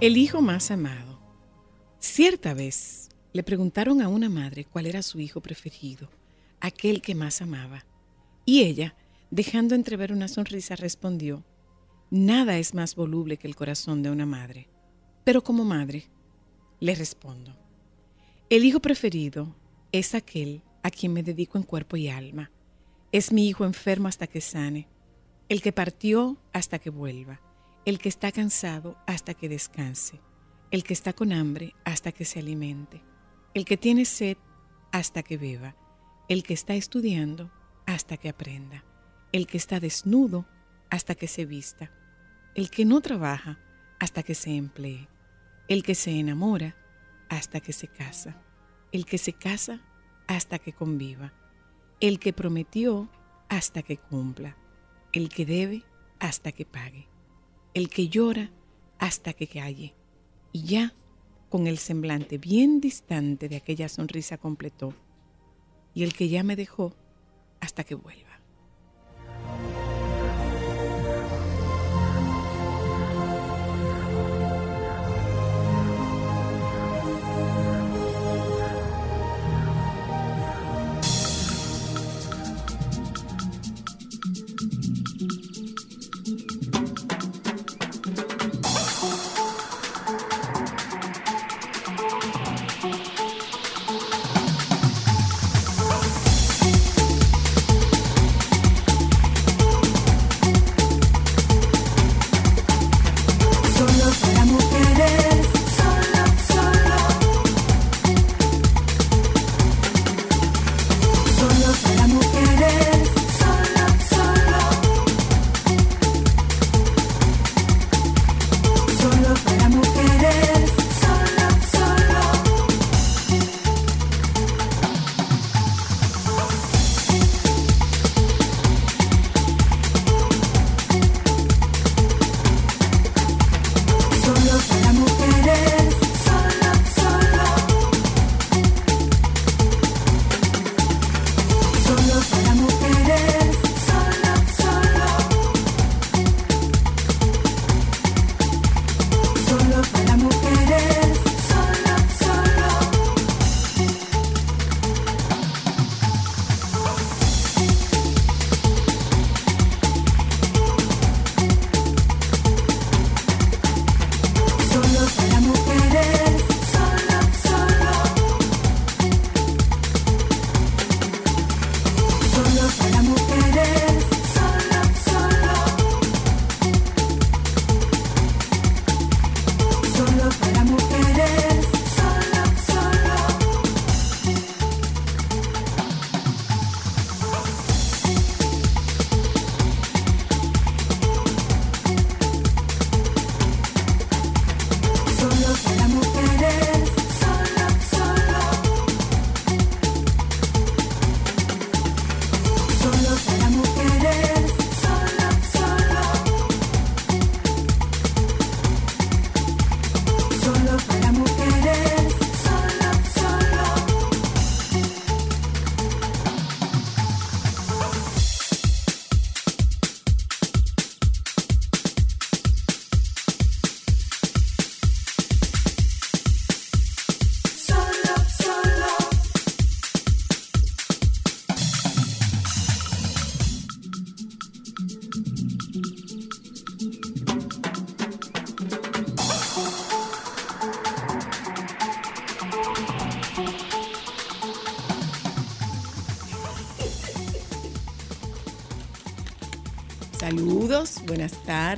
El hijo más amado. Cierta vez le preguntaron a una madre cuál era su hijo preferido, aquel que más amaba. Y ella, dejando entrever una sonrisa, respondió, Nada es más voluble que el corazón de una madre. Pero como madre, le respondo, el hijo preferido es aquel a quien me dedico en cuerpo y alma. Es mi hijo enfermo hasta que sane, el que partió hasta que vuelva el que está cansado hasta que descanse, el que está con hambre hasta que se alimente, el que tiene sed hasta que beba, el que está estudiando hasta que aprenda, el que está desnudo hasta que se vista, el que no trabaja hasta que se emplee, el que se enamora hasta que se casa, el que se casa hasta que conviva, el que prometió hasta que cumpla, el que debe hasta que pague el que llora hasta que calle. Y ya, con el semblante bien distante de aquella sonrisa completó, y el que ya me dejó hasta que vuelva.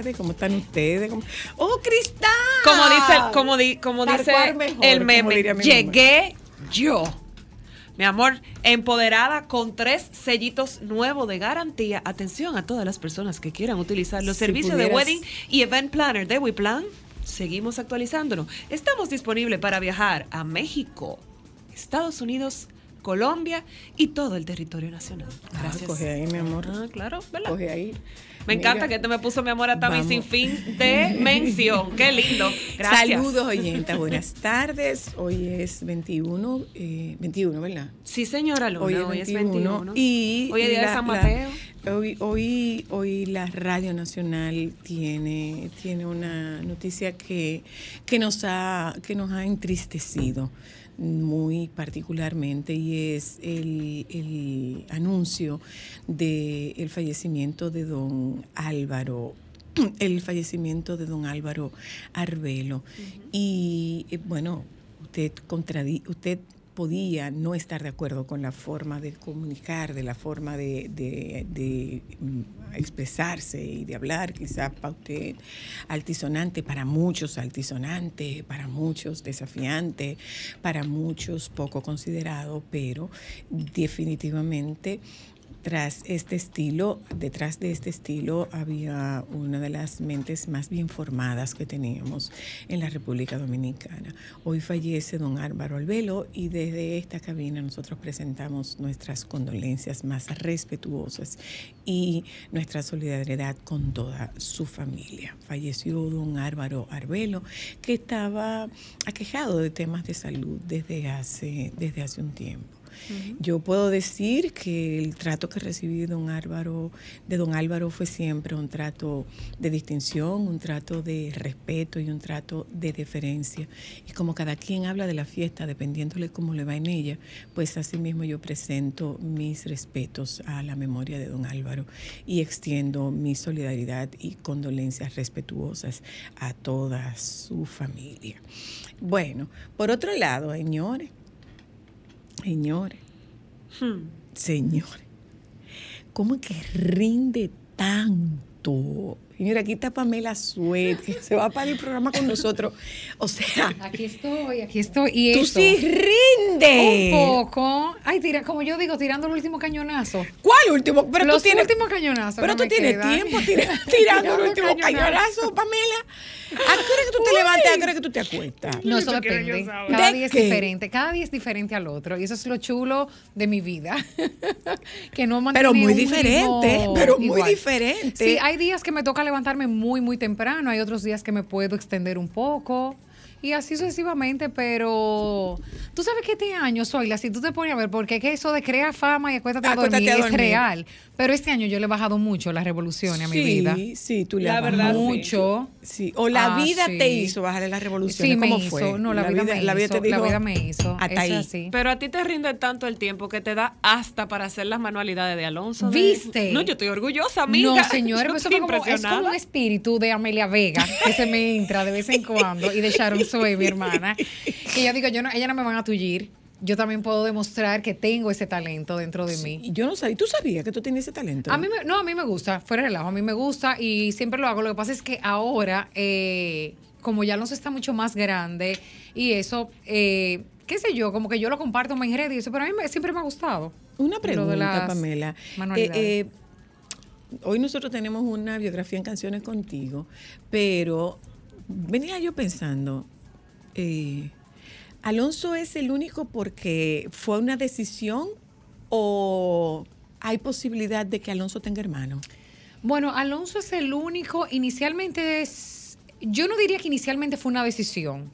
Tardes, ¿cómo están ustedes? ¡Oh, Cristal! Como dice, como, como dice el meme, llegué yo. Mi amor, empoderada con tres sellitos nuevos de garantía. Atención a todas las personas que quieran utilizar los servicios de Wedding y Event Planner de WePlan. Seguimos actualizándonos. Estamos disponibles para viajar a México, Estados Unidos, Colombia y todo el territorio nacional. Ah, Gracias. coge ahí, mi amor. Ah, claro, ¿verdad? Coge ahí. Me encanta que te me puso mi amor a mí sin fin de mención. Qué lindo. Gracias. Saludos, oyentes. Buenas tardes. Hoy es 21, 21, eh, ¿verdad? Sí, señora Luna. Hoy, es 21. Y hoy es día de San Mateo. Hoy, hoy, hoy la Radio Nacional tiene, tiene una noticia que, que, nos ha, que nos ha entristecido muy particularmente y es el, anuncio del fallecimiento de don Álvaro el fallecimiento de don Álvaro Arbelo. Y eh, bueno, usted, contradi usted podía no estar de acuerdo con la forma de comunicar, de la forma de, mm, expresarse y de hablar, quizá para usted altisonante, para muchos altisonante, para muchos desafiante, para muchos poco considerado, pero definitivamente tras este estilo, detrás de este estilo había una de las mentes más bien formadas que teníamos en la República Dominicana. Hoy fallece don Álvaro Albelo y desde esta cabina nosotros presentamos nuestras condolencias más respetuosas y nuestra solidaridad con toda su familia. Falleció don Álvaro Arbelo, que estaba aquejado de temas de salud desde hace, desde hace un tiempo. Yo puedo decir que el trato que recibí de don Álvaro, de don Álvaro fue siempre un trato de distinción, un trato de respeto y un trato de deferencia. Y como cada quien habla de la fiesta, dependiéndole cómo le va en ella, pues así mismo yo presento mis respetos a la memoria de don Álvaro y extiendo mi solidaridad y condolencias respetuosas a toda su familia. Bueno, por otro lado, señores, Señores, hmm. señores, ¿cómo que rinde tanto? Señora, aquí está Pamela Suet, que se va para el programa con nosotros. O sea. Aquí estoy, aquí estoy. Y tú sí rinde. Un poco. Ay, tira, como yo digo, tirando el último cañonazo. ¿Cuál último? Pero Los tú tienes, últimos cañonazos. Pero tú tienes tiempo tirando el último cañonazo, Pamela. ¿A qué hora que tú te levantas? ¿A qué hora que tú te acuestas? No, eso depende. Cada día es diferente. Cada día es diferente al otro. Y eso es lo chulo de mi vida. que no Pero muy diferente. Pero muy diferente. Sí, hay días que me toca levantarme muy, muy temprano. Hay otros días que me puedo extender un poco. Y así sucesivamente, pero tú sabes que este año, Soyla, si tú te pones a ver, porque es que eso de crear fama y acuéstate, a dormir, es real, pero este año yo le he bajado mucho las revoluciones a mi vida. Sí, sí, tú le has bajado mucho. Sí. O la ah, vida te hizo bajarle las revoluciones. Sí, ¿Cómo me fue? No, la, vida, me hizo. La vida me hizo. Hasta ahí. Pero a ti te rinde tanto el tiempo que te da hasta para hacer las manualidades de Alonso. ¿Viste? No, yo estoy orgullosa, amiga. No, señor, eso es como, es como un espíritu de Amelia Vega que se me entra de vez en cuando y de Sharon Zoe, mi hermana. Que yo digo, yo no, ella no me van a tullir yo también puedo demostrar que tengo ese talento dentro de mí. Yo no sabía, ¿tú sabías que tú tenías ese talento? A mí no, a mí me gusta, fuera de relajo, a mí me gusta y siempre lo hago. Lo que pasa es que ahora, eh, como ya no se está mucho más grande y eso, eh, qué sé yo, como que yo lo comparto en redes y eso, pero a mí siempre me ha gustado. Una pregunta, Pamela. Eh, hoy nosotros tenemos una biografía en canciones contigo, pero venía yo pensando, eh, ¿Alonso es el único porque fue una decisión o hay posibilidad de que Alonso tenga hermano? Bueno, Alonso es el único, inicialmente es, yo no diría que inicialmente fue una decisión.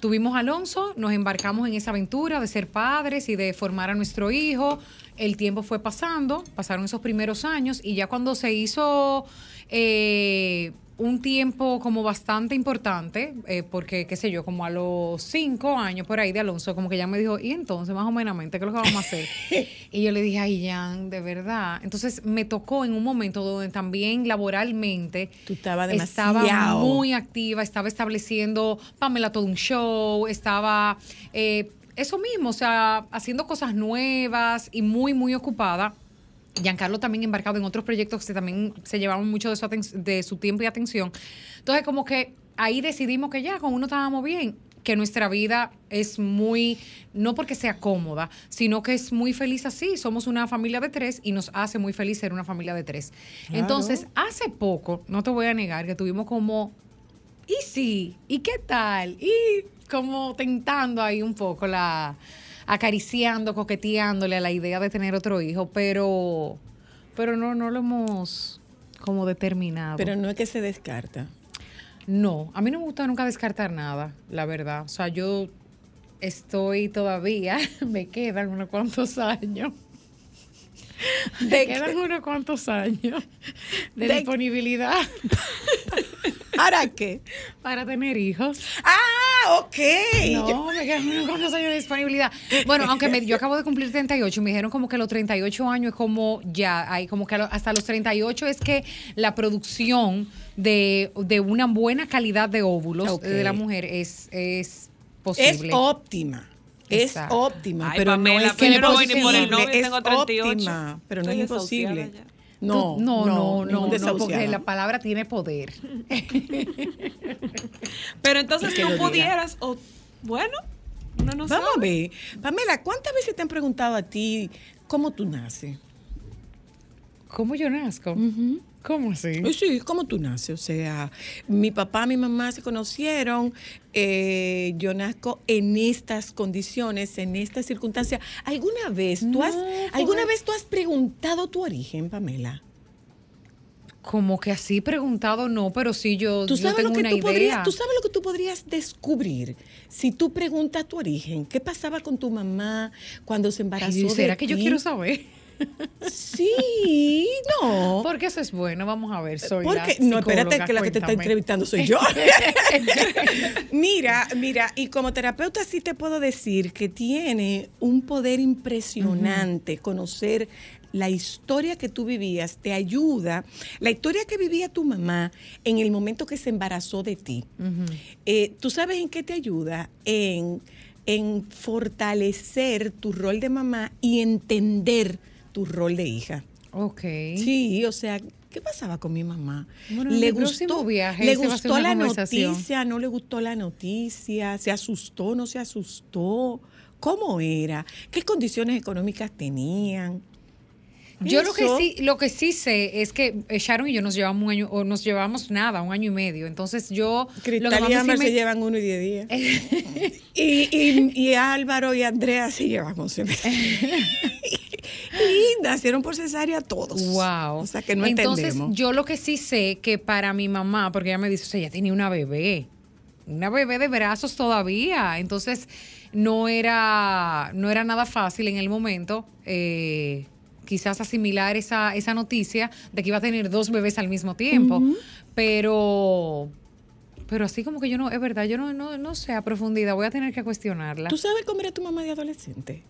Tuvimos a Alonso, nos embarcamos en esa aventura de ser padres y de formar a nuestro hijo. El tiempo fue pasando, pasaron esos primeros años y ya cuando se hizo eh, un tiempo como bastante importante, eh, porque, qué sé yo, como a los cinco años por ahí de Alonso, como que ya me dijo, y entonces, más o menos, ¿qué es lo que vamos a hacer? y yo le dije, ay, Jan, de verdad. Entonces me tocó en un momento donde también laboralmente Tú estaba, estaba muy activa, estaba estableciendo, Pamela, todo un show, estaba... Eh, eso mismo, o sea, haciendo cosas nuevas y muy, muy ocupada. Giancarlo también embarcado en otros proyectos que también se llevaban mucho de su, de su tiempo y atención. Entonces, como que ahí decidimos que ya, con uno estábamos bien, que nuestra vida es muy, no porque sea cómoda, sino que es muy feliz así. Somos una familia de tres y nos hace muy feliz ser una familia de tres. Entonces, hace poco, no te voy a negar, que tuvimos como, ¿y sí? ¿Y qué tal? Y como tentando ahí un poco la acariciando, coqueteándole a la idea de tener otro hijo, pero, pero no, no lo hemos como determinado. Pero no es que se descarta. No, a mí no me gusta nunca descartar nada, la verdad. O sea, yo estoy todavía, me quedan unos cuantos años De quedan unos cuantos años de, disponibilidad. ¿Para qué? Para tener hijos. Ah, ok. No, me quedan unos años de disponibilidad. Bueno, aunque me, yo acabo de cumplir 38, me dijeron como que los 38 años es como ya, hay como que hasta los 38 es que la producción de, una buena calidad de óvulos de la mujer es, es posible. Es óptima. Es óptima, pero no es que no voy ni por el novio, es tengo 38. óptima, pero no es imposible. No, no, no, no, no, porque la palabra tiene poder. pero entonces tú pudieras, o bueno, no nos Vamos a ver. Pamela, ¿cuántas veces te han preguntado a ti cómo tú naces? ¿Cómo yo nazco? ¿Cómo así? Sí, ¿cómo tú naces? O sea, mi papá, mi mamá se conocieron, eh, yo nazco en estas condiciones, en estas circunstancias. ¿Alguna vez tú has, alguna vez tú has preguntado tu origen, Pamela? Como que así preguntado, no, pero sí yo, ¿Tú sabes tengo lo que una tú idea. Podrías, tú sabes lo que tú podrías descubrir si tú preguntas tu origen. ¿Qué pasaba con tu mamá cuando se embarazó? ¿Será que yo quiero saber? Sí, no. Porque eso es bueno, vamos a ver, soy Porque, No, espérate, que la que te está entrevistando soy yo. mira, mira, y como terapeuta sí te puedo decir que tiene un poder impresionante conocer la historia que tú vivías te ayuda, la historia que vivía tu mamá en el momento que se embarazó de ti. Eh, ¿Tú sabes en qué te ayuda? En, en fortalecer tu rol de mamá y entender tu rol de hija. Ok. Sí, o sea, ¿qué pasaba con mi mamá? le gustó, viaje, le gustó la noticia, no le gustó la noticia, se asustó, no se asustó. ¿Cómo era? ¿Qué condiciones económicas tenían? Yo lo que sí, lo que sí sé es que eh, Sharon y yo nos llevamos un año, o nos llevamos nada, un año y medio. Entonces yo. Cristal y Amber se llevan uno y diez días. y, y, Álvaro y Andrea se llevan once y nacieron por cesárea todos. Wow. O sea que no Entonces, yo lo que sí sé que para mi mamá, porque ella me dice, o sea, ella tenía una bebé, una bebé de brazos todavía. Entonces, no era, no era nada fácil en el momento. Eh, quizás asimilar esa, esa noticia de que iba a tener dos bebés al mismo tiempo. Pero pero así como que yo no, es verdad, yo no, no, no sé a profundidad, voy a tener que cuestionarla. ¿Tú sabes cómo era tu mamá de adolescente?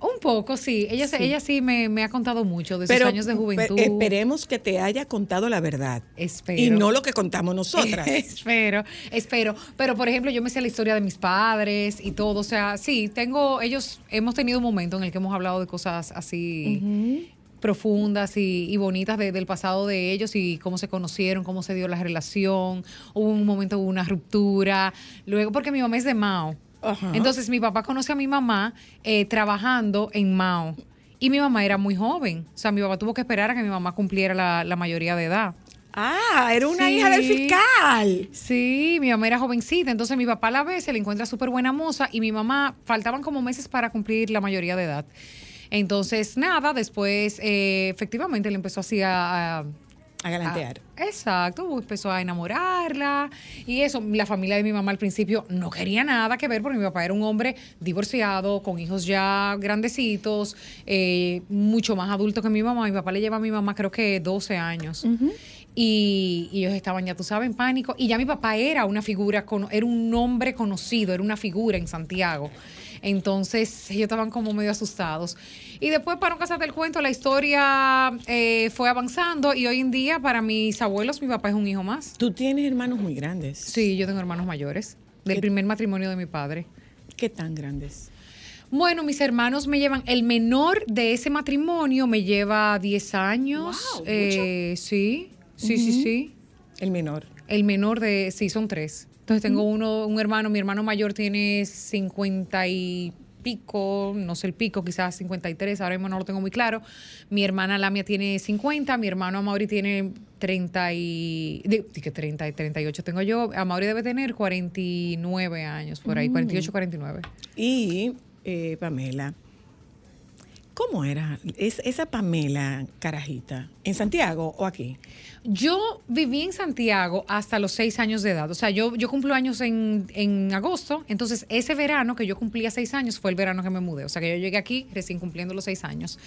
Un poco, sí. Ella sí, ella sí me, ha contado mucho de sus años de juventud. esperemos que te haya contado la verdad. Espero. Y no lo que contamos nosotras. espero, espero. Pero, por ejemplo, yo me sé la historia de mis padres y todo. O sea, sí, tengo, ellos, hemos tenido un momento en el que hemos hablado de cosas así. profundas y, bonitas del pasado de ellos y cómo se conocieron, cómo se dio la relación. Hubo un momento, hubo una ruptura. Luego, porque mi mamá es de Mao. Entonces mi papá conoce a mi mamá eh, trabajando en Mao. Y mi mamá era muy joven. O sea, mi papá tuvo que esperar a que mi mamá cumpliera la, mayoría de edad. Ah, era una hija del fiscal. Sí, mi mamá era jovencita. Entonces mi papá a la vez se le encuentra súper buena moza y mi mamá faltaban como meses para cumplir la mayoría de edad. Entonces, nada, después eh, efectivamente le empezó así a a galantear. Ah, exacto, empezó a enamorarla y eso. La familia de mi mamá al principio no quería nada que ver porque mi papá era un hombre divorciado, con hijos ya grandecitos, eh, mucho más adulto que mi mamá. Mi papá le lleva a mi mamá creo que 12 años. y, ellos estaban, ya tú sabes, en pánico. Y ya mi papá era una figura, era un hombre conocido, era una figura en Santiago. Entonces ellos estaban como medio asustados. Y después, para no casarte el cuento, la historia eh, fue avanzando y hoy en día para mis abuelos mi papá es un hijo más. ¿Tú tienes hermanos muy grandes? Sí, yo tengo hermanos mayores, del primer matrimonio de mi padre. ¿Qué tan grandes? Bueno, mis hermanos me llevan, el menor de ese matrimonio me lleva 10 años. Eh, sí, sí, sí, sí. El menor. El menor de, sí, son tres. Entonces tengo uno, un hermano, mi hermano mayor tiene 50 y pico, no sé el pico, quizás 53, ahora mismo no lo tengo muy claro. Mi hermana Lamia tiene 50, mi hermano Amaury tiene 30 y... que 30 y 38 tengo yo. Amaury debe tener 49 años, por ahí, 48, 49. Y eh, Pamela, ¿cómo era esa Pamela Carajita? ¿En Santiago o aquí? Yo viví en Santiago hasta los seis años de edad. O sea, yo, yo cumplo años en, en, agosto. Entonces, ese verano que yo cumplía seis años fue el verano que me mudé. O sea, que yo llegué aquí recién cumpliendo los seis años.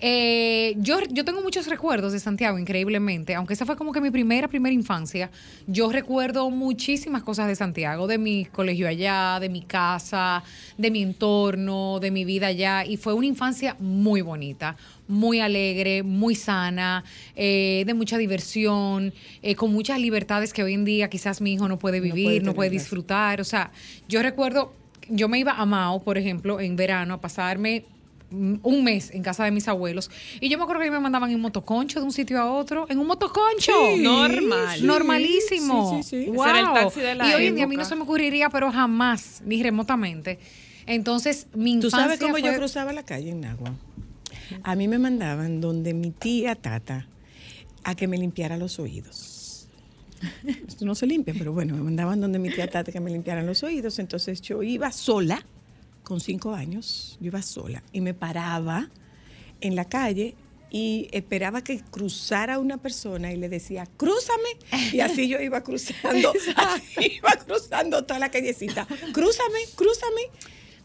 Eh, yo, yo tengo muchos recuerdos de Santiago, increíblemente. Aunque esa fue como que mi primera, primera infancia. Yo recuerdo muchísimas cosas de Santiago, de mi colegio allá, de mi casa, de mi entorno, de mi vida allá. Y fue una infancia muy bonita muy alegre, muy sana, eh, de mucha diversión, eh, con muchas libertades que hoy en día quizás mi hijo no puede vivir, no puede, disfrutar. O sea, yo recuerdo, yo me iba a Mao, por ejemplo, en verano a pasarme un mes en casa de mis abuelos. Y yo me acuerdo que me mandaban en motoconcho de un sitio a otro en un motoconcho. Normal normalísimo. sí, wow. el taxi de la y hoy en día a mí no se me ocurriría pero jamás ni remotamente. Entonces mi infancia tú sabes cómo yo cruzaba la calle en Agua a mí me mandaban donde mi tía Tata a que me limpiara los oídos. Esto no se limpia, pero bueno, me mandaban donde mi tía Tata que me limpiaran los oídos. Entonces yo iba sola, con cinco años, yo iba sola y me paraba en la calle y esperaba que cruzara una persona y le decía, crúzame. Y así yo iba cruzando, iba cruzando toda la callecita. Crúzame, crúzame.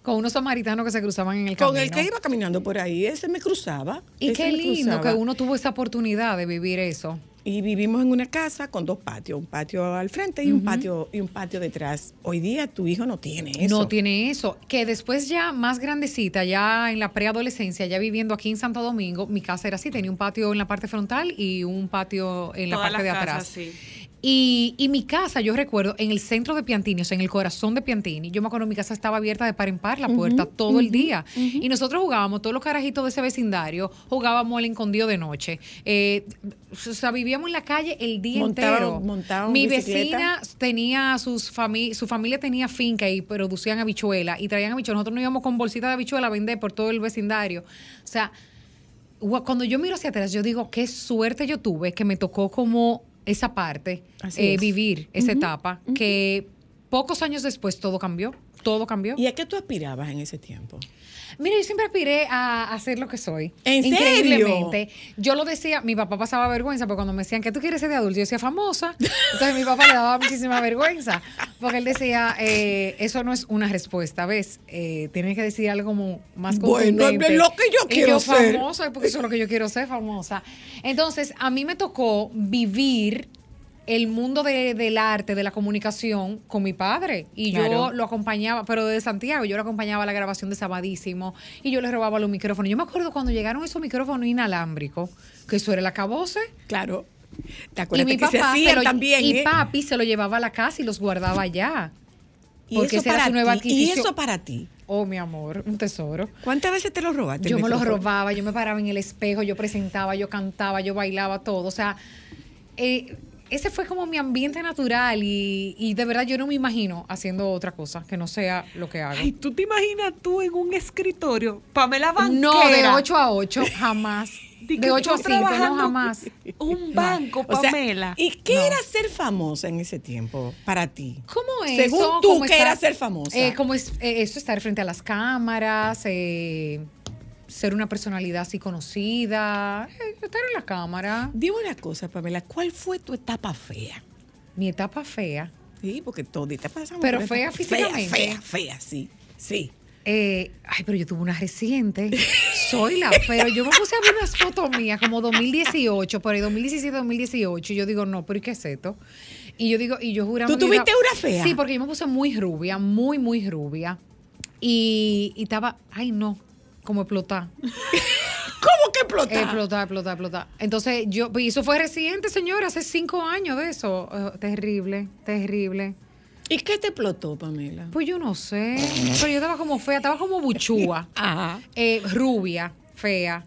Con unos samaritanos que se cruzaban en el camino. Con el que iba caminando por ahí, ese me cruzaba. Y qué lindo que uno tuvo esa oportunidad de vivir eso. Y vivimos en una casa con dos patios, un patio al frente y un patio y un patio detrás. Hoy día tu hijo no tiene eso. No tiene eso. Que después ya más grandecita, ya en la preadolescencia, ya viviendo aquí en Santo Domingo, mi casa era así, tenía un patio en la parte frontal y un patio en la parte de atrás. sí. Y, y, mi casa, yo recuerdo, en el centro de Piantini, o sea, en el corazón de Piantini, yo me acuerdo mi casa estaba abierta de par en par, la puerta, todo el día. Y nosotros jugábamos, todos los carajitos de ese vecindario, jugábamos al escondido de noche. Eh, o sea, vivíamos en la calle el día entero. mi vecina tenía sus familia, su familia tenía finca y producían habichuela y traían habichuelas. Nosotros nos íbamos con bolsitas de habichuela a vender por todo el vecindario. O sea, cuando yo miro hacia atrás, yo digo, qué suerte yo tuve que me tocó como esa parte, eh, vivir esa etapa, que pocos años después todo cambió, todo cambió. ¿Y a qué tú aspirabas en ese tiempo? Mira, yo siempre aspiré a, hacer lo que soy. ¿En Increíblemente. Yo lo decía, mi papá pasaba vergüenza, porque cuando me decían, ¿qué tú quieres ser de adulto? Yo decía, famosa. Entonces mi papá le daba muchísima vergüenza, porque él decía, eh, eso no es una respuesta, ¿ves? Eh, tienes que decir algo como más Bueno, es lo que yo quiero ser. famosa, porque eso es lo que yo quiero ser, famosa. Entonces, a mí me tocó vivir el mundo del arte, de la comunicación con mi padre. Y yo lo acompañaba, pero de Santiago, yo lo acompañaba a la grabación de Sabadísimo y yo le robaba los micrófonos. Yo me acuerdo cuando llegaron esos micrófonos inalámbricos, que eso era el acabose. Claro. ¿Te acuerdas y mi papá se también? Y ¿eh? papi se lo llevaba a la casa y los guardaba allá. ¿Y eso, para nueva ti? ¿Y eso para ti? Oh, mi amor, un tesoro. ¿Cuántas veces te lo robaste? Yo me los robaba, yo me paraba en el espejo, yo presentaba, yo cantaba, yo bailaba todo. O sea, eh, ese fue como mi ambiente natural y, de verdad yo no me imagino haciendo otra cosa que no sea lo que hago. Ay, ¿tú te imaginas tú en un escritorio? Pamela Banquera. No, de 8 a 8, jamás. De, 8 a 5, no jamás. Un banco, Pamela. ¿Y qué era ser famosa en ese tiempo para ti? ¿Cómo es? Según tú, ¿qué era ser famosa? Eh, como es eh, eso, estar frente a las cámaras, eh, ser una personalidad así conocida, eh, estar en la cámara. Dime una cosa, Pamela, ¿cuál fue tu etapa fea? Mi etapa fea. Sí, porque te pasamos. Pero fea físicamente. Fea, fea, fea, sí. Sí. Eh, ay, pero yo tuve una reciente. Soy la, pero yo me puse a ver unas fotos mías como 2018, por ahí 2017, 2018. Y yo digo, no, pero ¿y qué es esto? Y yo digo, y yo juraba. ¿Tú tuviste una fea? Sí, porque yo me puse muy rubia, muy, muy rubia. Y, y estaba, ay, no, como explotar. ¿Cómo que explotar? Explotar, explotar, explotar. Entonces, yo, y eso fue reciente, señora, hace cinco años de eso. Oh, terrible, terrible. ¿Y qué te explotó, Pamela? Pues yo no sé. Pero yo estaba como fea, estaba como buchúa. Ajá. Eh, rubia, fea.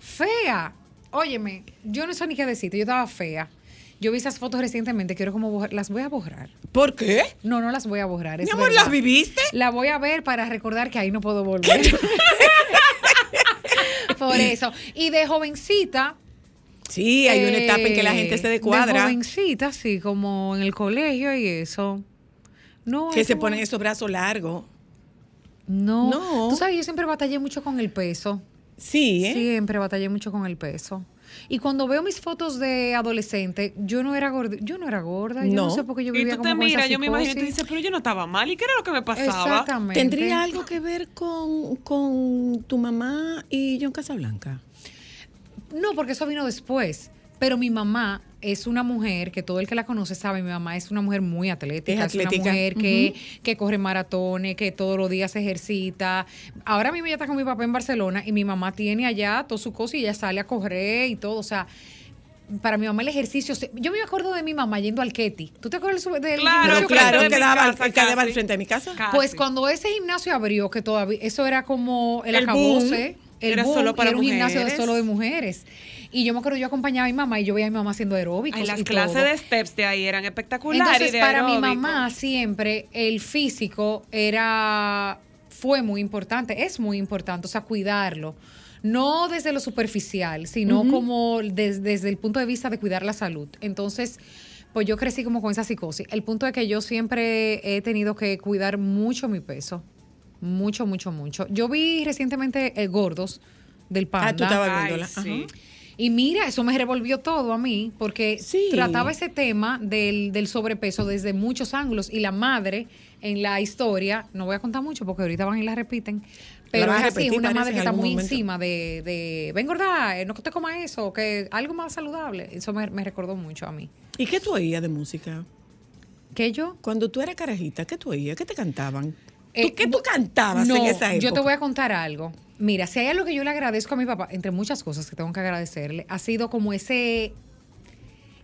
Fea. Óyeme, yo no sé ni qué decirte, yo estaba fea. Yo vi esas fotos recientemente, quiero como las voy a borrar. ¿Por qué? No, no las voy a borrar. Mi amor, ¿las viviste? La voy a ver para recordar que ahí no puedo volver. Por eso. Y de jovencita. Sí, hay una etapa en que la gente se decuadra. De jovencita, sí, como en el colegio y eso. No, que se ponen esos brazos largos. No. no. Tú sabes, yo siempre batallé mucho con el peso. Sí, ¿eh? Siempre batallé mucho con el peso. Y cuando veo mis fotos de adolescente, yo no era gorda, yo no era gorda, yo no, sé por qué yo vivía y tú te miras, yo me imagino, tú dices, pero yo no estaba mal, ¿y qué era lo que me pasaba? Exactamente. ¿Tendría algo que ver con, con tu mamá y John Casablanca? No, porque eso vino después. Pero mi mamá es una mujer que todo el que la conoce sabe, mi mamá es una mujer muy atlética, es, una mujer que, que, corre maratones, que todos los días se ejercita. Ahora mismo ella está con mi papá en Barcelona y mi mamá tiene allá todo su cosa y ella sale a correr y todo, o sea, para mi mamá el ejercicio, yo me acuerdo de mi mamá yendo al Ketty. ¿Tú te acuerdas del claro, gimnasio? Claro, que quedaba, al frente de mi casa. Pues cuando ese gimnasio abrió, que todavía, eso era como el, el acabose, el era solo para era un gimnasio de solo de mujeres. Y yo me acuerdo, yo acompañaba a mi mamá y yo veía a mi mamá haciendo aeróbicos. Ay, las clases de steps de ahí eran espectaculares. Entonces, para mi mamá siempre el físico era, fue muy importante, es muy importante, o sea, cuidarlo. No desde lo superficial, sino como desde el punto de vista de cuidar la salud. Entonces, pues yo crecí como con esa psicosis. El punto es que yo siempre he tenido que cuidar mucho mi peso. Mucho, mucho, mucho. Yo vi recientemente eh, Gordos del Panda. Ah, tú estabas viéndola. Sí. Y mira, eso me revolvió todo a mí, porque trataba ese tema del, del, sobrepeso desde muchos ángulos. Y la madre en la historia, no voy a contar mucho porque ahorita van y la repiten, pero es así, es una madre que está muy encima de, de ven gorda, eh, no te comas eso, que algo más saludable. Eso me, recordó mucho a mí. ¿Y qué tú oías de música? ¿Qué yo? Cuando tú eras carajita, ¿qué tú oías? ¿Qué te cantaban? Eh, ¿Qué tú cantabas en esa época? Yo te voy a contar algo. Mira, si hay algo que yo le agradezco a mi papá, entre muchas cosas que tengo que agradecerle, ha sido como ese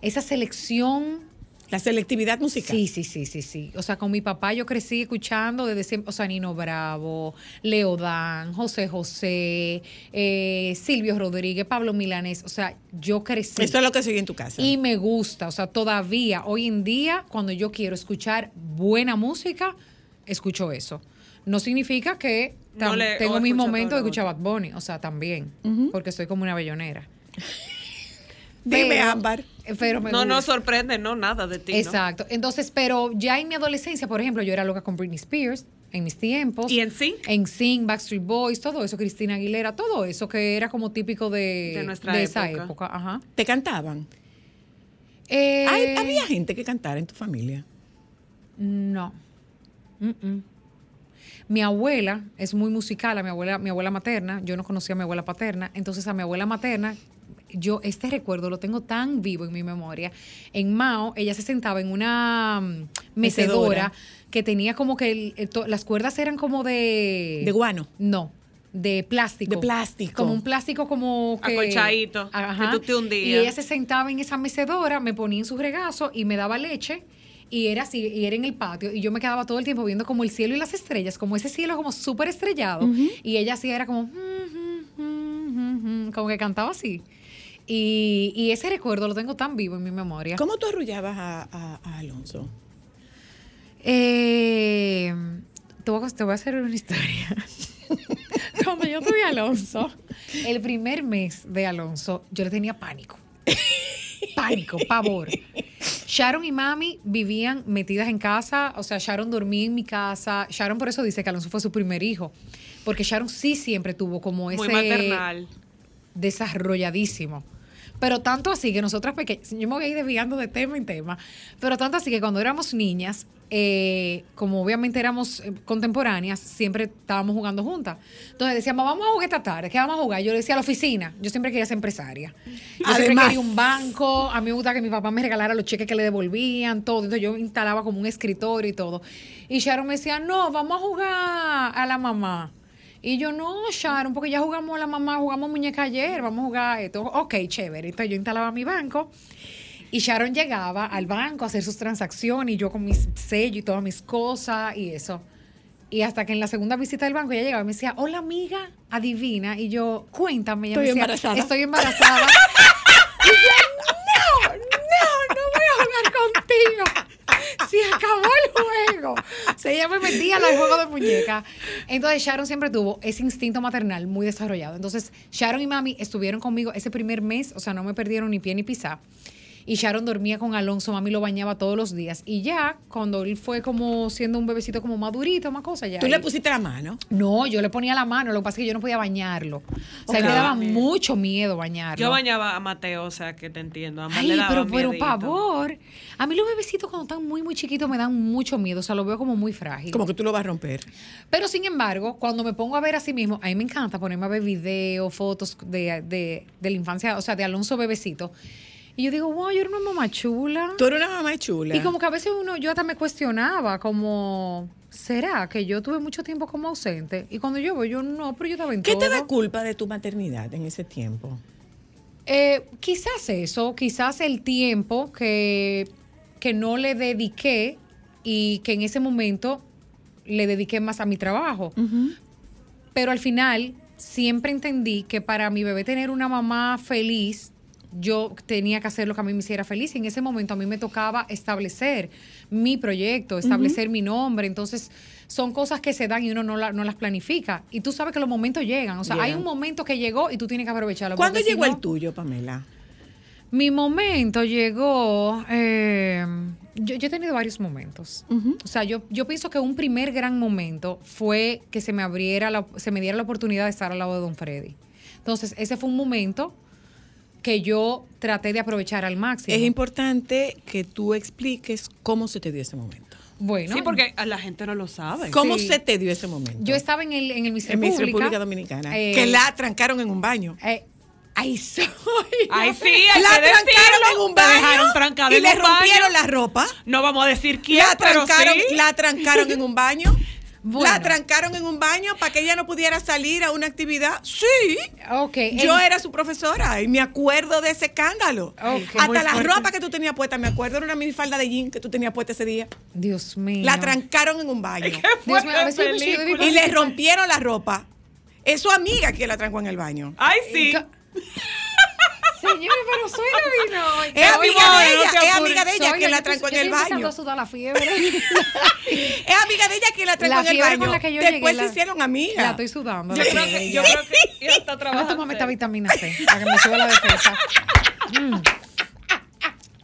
esa selección la selectividad musical. Sí, sí, sí, sí, sí. O sea, con mi papá yo crecí escuchando desde siempre, o sea, Nino Bravo, Leodán, José José, eh, Silvio Rodríguez, Pablo Milanés. O sea, yo crecí. Esto es lo que sigue en tu casa. Y me gusta. O sea, todavía, hoy en día, cuando yo quiero escuchar buena música, escucho eso. No significa que tengo mis momentos de escuchar Bad Bunny, o sea, también, porque soy como una bellonera. Dime, Ámbar. Pero no nos sorprende, no, nada de ti. Exacto. Entonces, pero ya en mi adolescencia, por ejemplo, yo era loca con Britney Spears en mis tiempos. ¿Y en Sing? En Sing, Backstreet Boys, todo eso, Cristina Aguilera, todo eso que era como típico de, nuestra esa época. Ajá. ¿Te cantaban? Eh, ¿Había gente que cantara en tu familia? No. Mi abuela es muy musical, a mi abuela, mi abuela materna, yo no conocía a mi abuela paterna, entonces a mi abuela materna, yo este recuerdo lo tengo tan vivo en mi memoria. En Mao, ella se sentaba en una mm, mecedora, que tenía como que las cuerdas eran como de... De guano. No, de plástico. De plástico. Como un plástico como que... Acolchadito, que tú te hundías. Y ella se sentaba en esa mecedora, me ponía en su regazo y me daba leche y era así, y era en el patio, y yo me quedaba todo el tiempo viendo como el cielo y las estrellas, como ese cielo como súper estrellado, y ella así era como, como que cantaba así. Y, ese recuerdo lo tengo tan vivo en mi memoria. ¿Cómo tú arrullabas a, Alonso? Eh, te, voy a, hacer una historia. Cuando yo tuve a Alonso, el primer mes de Alonso, yo le tenía pánico. pánico, pavor. Sharon y Mami vivían metidas en casa, o sea, Sharon dormía en mi casa. Sharon por eso dice que Alonso fue su primer hijo, porque Sharon sí siempre tuvo como ese... Muy maternal. Desarrolladísimo. Pero tanto así que nosotras pequeñas, yo me voy a ir desviando de tema en tema, pero tanto así que cuando éramos niñas, eh, como obviamente éramos eh, contemporáneas, siempre estábamos jugando juntas. Entonces decíamos, vamos a jugar esta tarde, ¿qué vamos a jugar? Yo le decía a la oficina, yo siempre quería ser empresaria. Yo siempre quería un banco, a mí me gusta que mi papá me regalara los cheques que le devolvían, todo. Entonces yo instalaba como un escritorio y todo. Y Sharon me decía, no, vamos a jugar a la mamá. Y yo, no, Sharon, porque ya jugamos a la mamá, jugamos muñeca ayer, vamos a jugar esto. Ok, chévere. Entonces yo instalaba mi banco y Sharon llegaba al banco a hacer sus transacciones y yo con mis sellos y todas mis cosas y eso. Y hasta que en la segunda visita del banco ella llegaba y me decía, hola amiga, adivina. Y yo, cuéntame. Estoy embarazada. Estoy embarazada. y yo, no, no, no voy a jugar contigo se acabó el juego. Se ella me metía al juego de muñeca. Entonces Sharon siempre tuvo ese instinto maternal muy desarrollado. Entonces Sharon y mami estuvieron conmigo ese primer mes, o sea, no me perdieron ni pie ni pisa. Y Sharon dormía con Alonso, mami lo bañaba todos los días. Y ya, cuando él fue como siendo un bebecito como madurito, más cosa, ya. ¿Tú le pusiste la mano? No, yo le ponía la mano, lo que pasa es que yo no podía bañarlo. O sea, me daba mucho miedo bañarlo. Yo bañaba a Mateo, o sea, que te entiendo. Ay, pero, pero pavor. A mí los bebecitos cuando están muy, muy chiquitos me dan mucho miedo, o sea, lo veo como muy frágil. Como que tú lo vas a romper. Pero sin embargo, cuando me pongo a ver a sí mismo, a mí me encanta ponerme a ver videos, fotos de, de, de la infancia, o sea, de Alonso bebecito. Y yo digo, wow, yo era una mamá chula. Tú eres una mamá chula. Y como que a veces uno, yo hasta me cuestionaba, como, ¿será que yo tuve mucho tiempo como ausente? Y cuando yo voy, yo no, pero yo estaba en ¿Qué te da culpa de tu maternidad en ese tiempo? Eh, quizás eso, quizás el tiempo que, que no le dediqué y que en ese momento le dediqué más a mi trabajo. Pero al final siempre entendí que para mi bebé tener una mamá feliz, yo tenía que hacer lo que a mí me hiciera feliz y en ese momento a mí me tocaba establecer mi proyecto, establecer mi nombre. Entonces, son cosas que se dan y uno no, no, las planifica. Y tú sabes que los momentos llegan. O sea, hay un momento que llegó y tú tienes que aprovecharlo. ¿Cuándo llegó el tuyo, Pamela? Mi momento llegó... Eh, yo, he tenido varios momentos. O sea, yo, yo pienso que un primer gran momento fue que se me abriera, la, se me diera la oportunidad de estar al lado de Don Freddy. Entonces, ese fue un momento que yo traté de aprovechar al máximo. Es importante que tú expliques cómo se te dio ese momento. Bueno. Sí, porque a la gente no lo sabe. ¿Cómo se te dio ese momento? Yo estaba en el, en el Miss República. En República Dominicana. Eh, que la trancaron en un baño. Eh, Ay, soy. Ay, sí, hay la trancaron en un baño. dejaron trancada y le rompieron la ropa. No vamos a decir quién, la trancaron, La trancaron en un baño. La trancaron en un baño para que ella no pudiera salir a una actividad. Sí. Okay. Yo era su profesora y me acuerdo de ese escándalo. Hasta la ropa que tú tenías puesta, me acuerdo, era una minifalda de jean que tú tenías puesta ese día. Dios mío. La trancaron en un baño. Dios mío, y le rompieron la ropa. Es su amiga que la trancó en el baño. Ay, sí. Señores, pero la vino. Es amiga de ella, es amiga de ella que la trancó en el baño. A la fiebre. es amiga de ella que la trancó en el baño. Con la que yo Después se hicieron amigas. La estoy sudando. Yo creo que, yo creo que ella está trabajando. Tómame esta vitamina C para que me suba la defensa. Mm.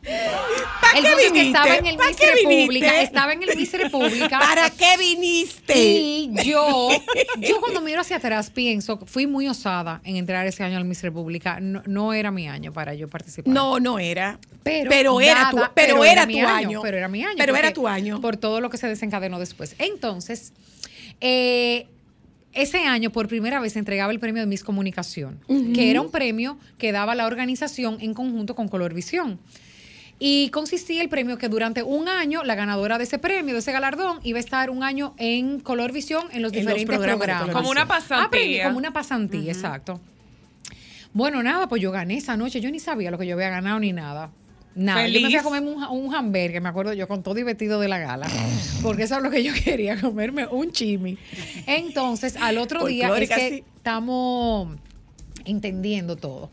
¿Para qué viniste? estaba en el Miss República, estaba en el Miss República. ¿Para qué viniste? Y yo, yo cuando miro hacia atrás pienso, fui muy osada en entrar ese año al Miss República. No, era mi año para yo participar. No, no era. Pero, pero era tu, pero, era, tu año, Pero era mi año. Pero era tu año. Por todo lo que se desencadenó después. Entonces, eh, ese año por primera vez se entregaba el premio de Miss Comunicación, que era un premio que daba la organización en conjunto con Colorvisión. Y consistía el premio que durante un año la ganadora de ese premio, de ese galardón, iba a estar un año en Color Visión en los diferentes programas. Como una pasantía. Ah, como una pasantía, exacto. Bueno, nada, pues yo gané esa noche. Yo ni sabía lo que yo había ganado ni nada. Nada, yo me fui a comerme un, un hamburger, me acuerdo yo, con todo y vestido de la gala, porque eso es lo que yo quería, comerme un chimi. Entonces, al otro día es que estamos entendiendo todo.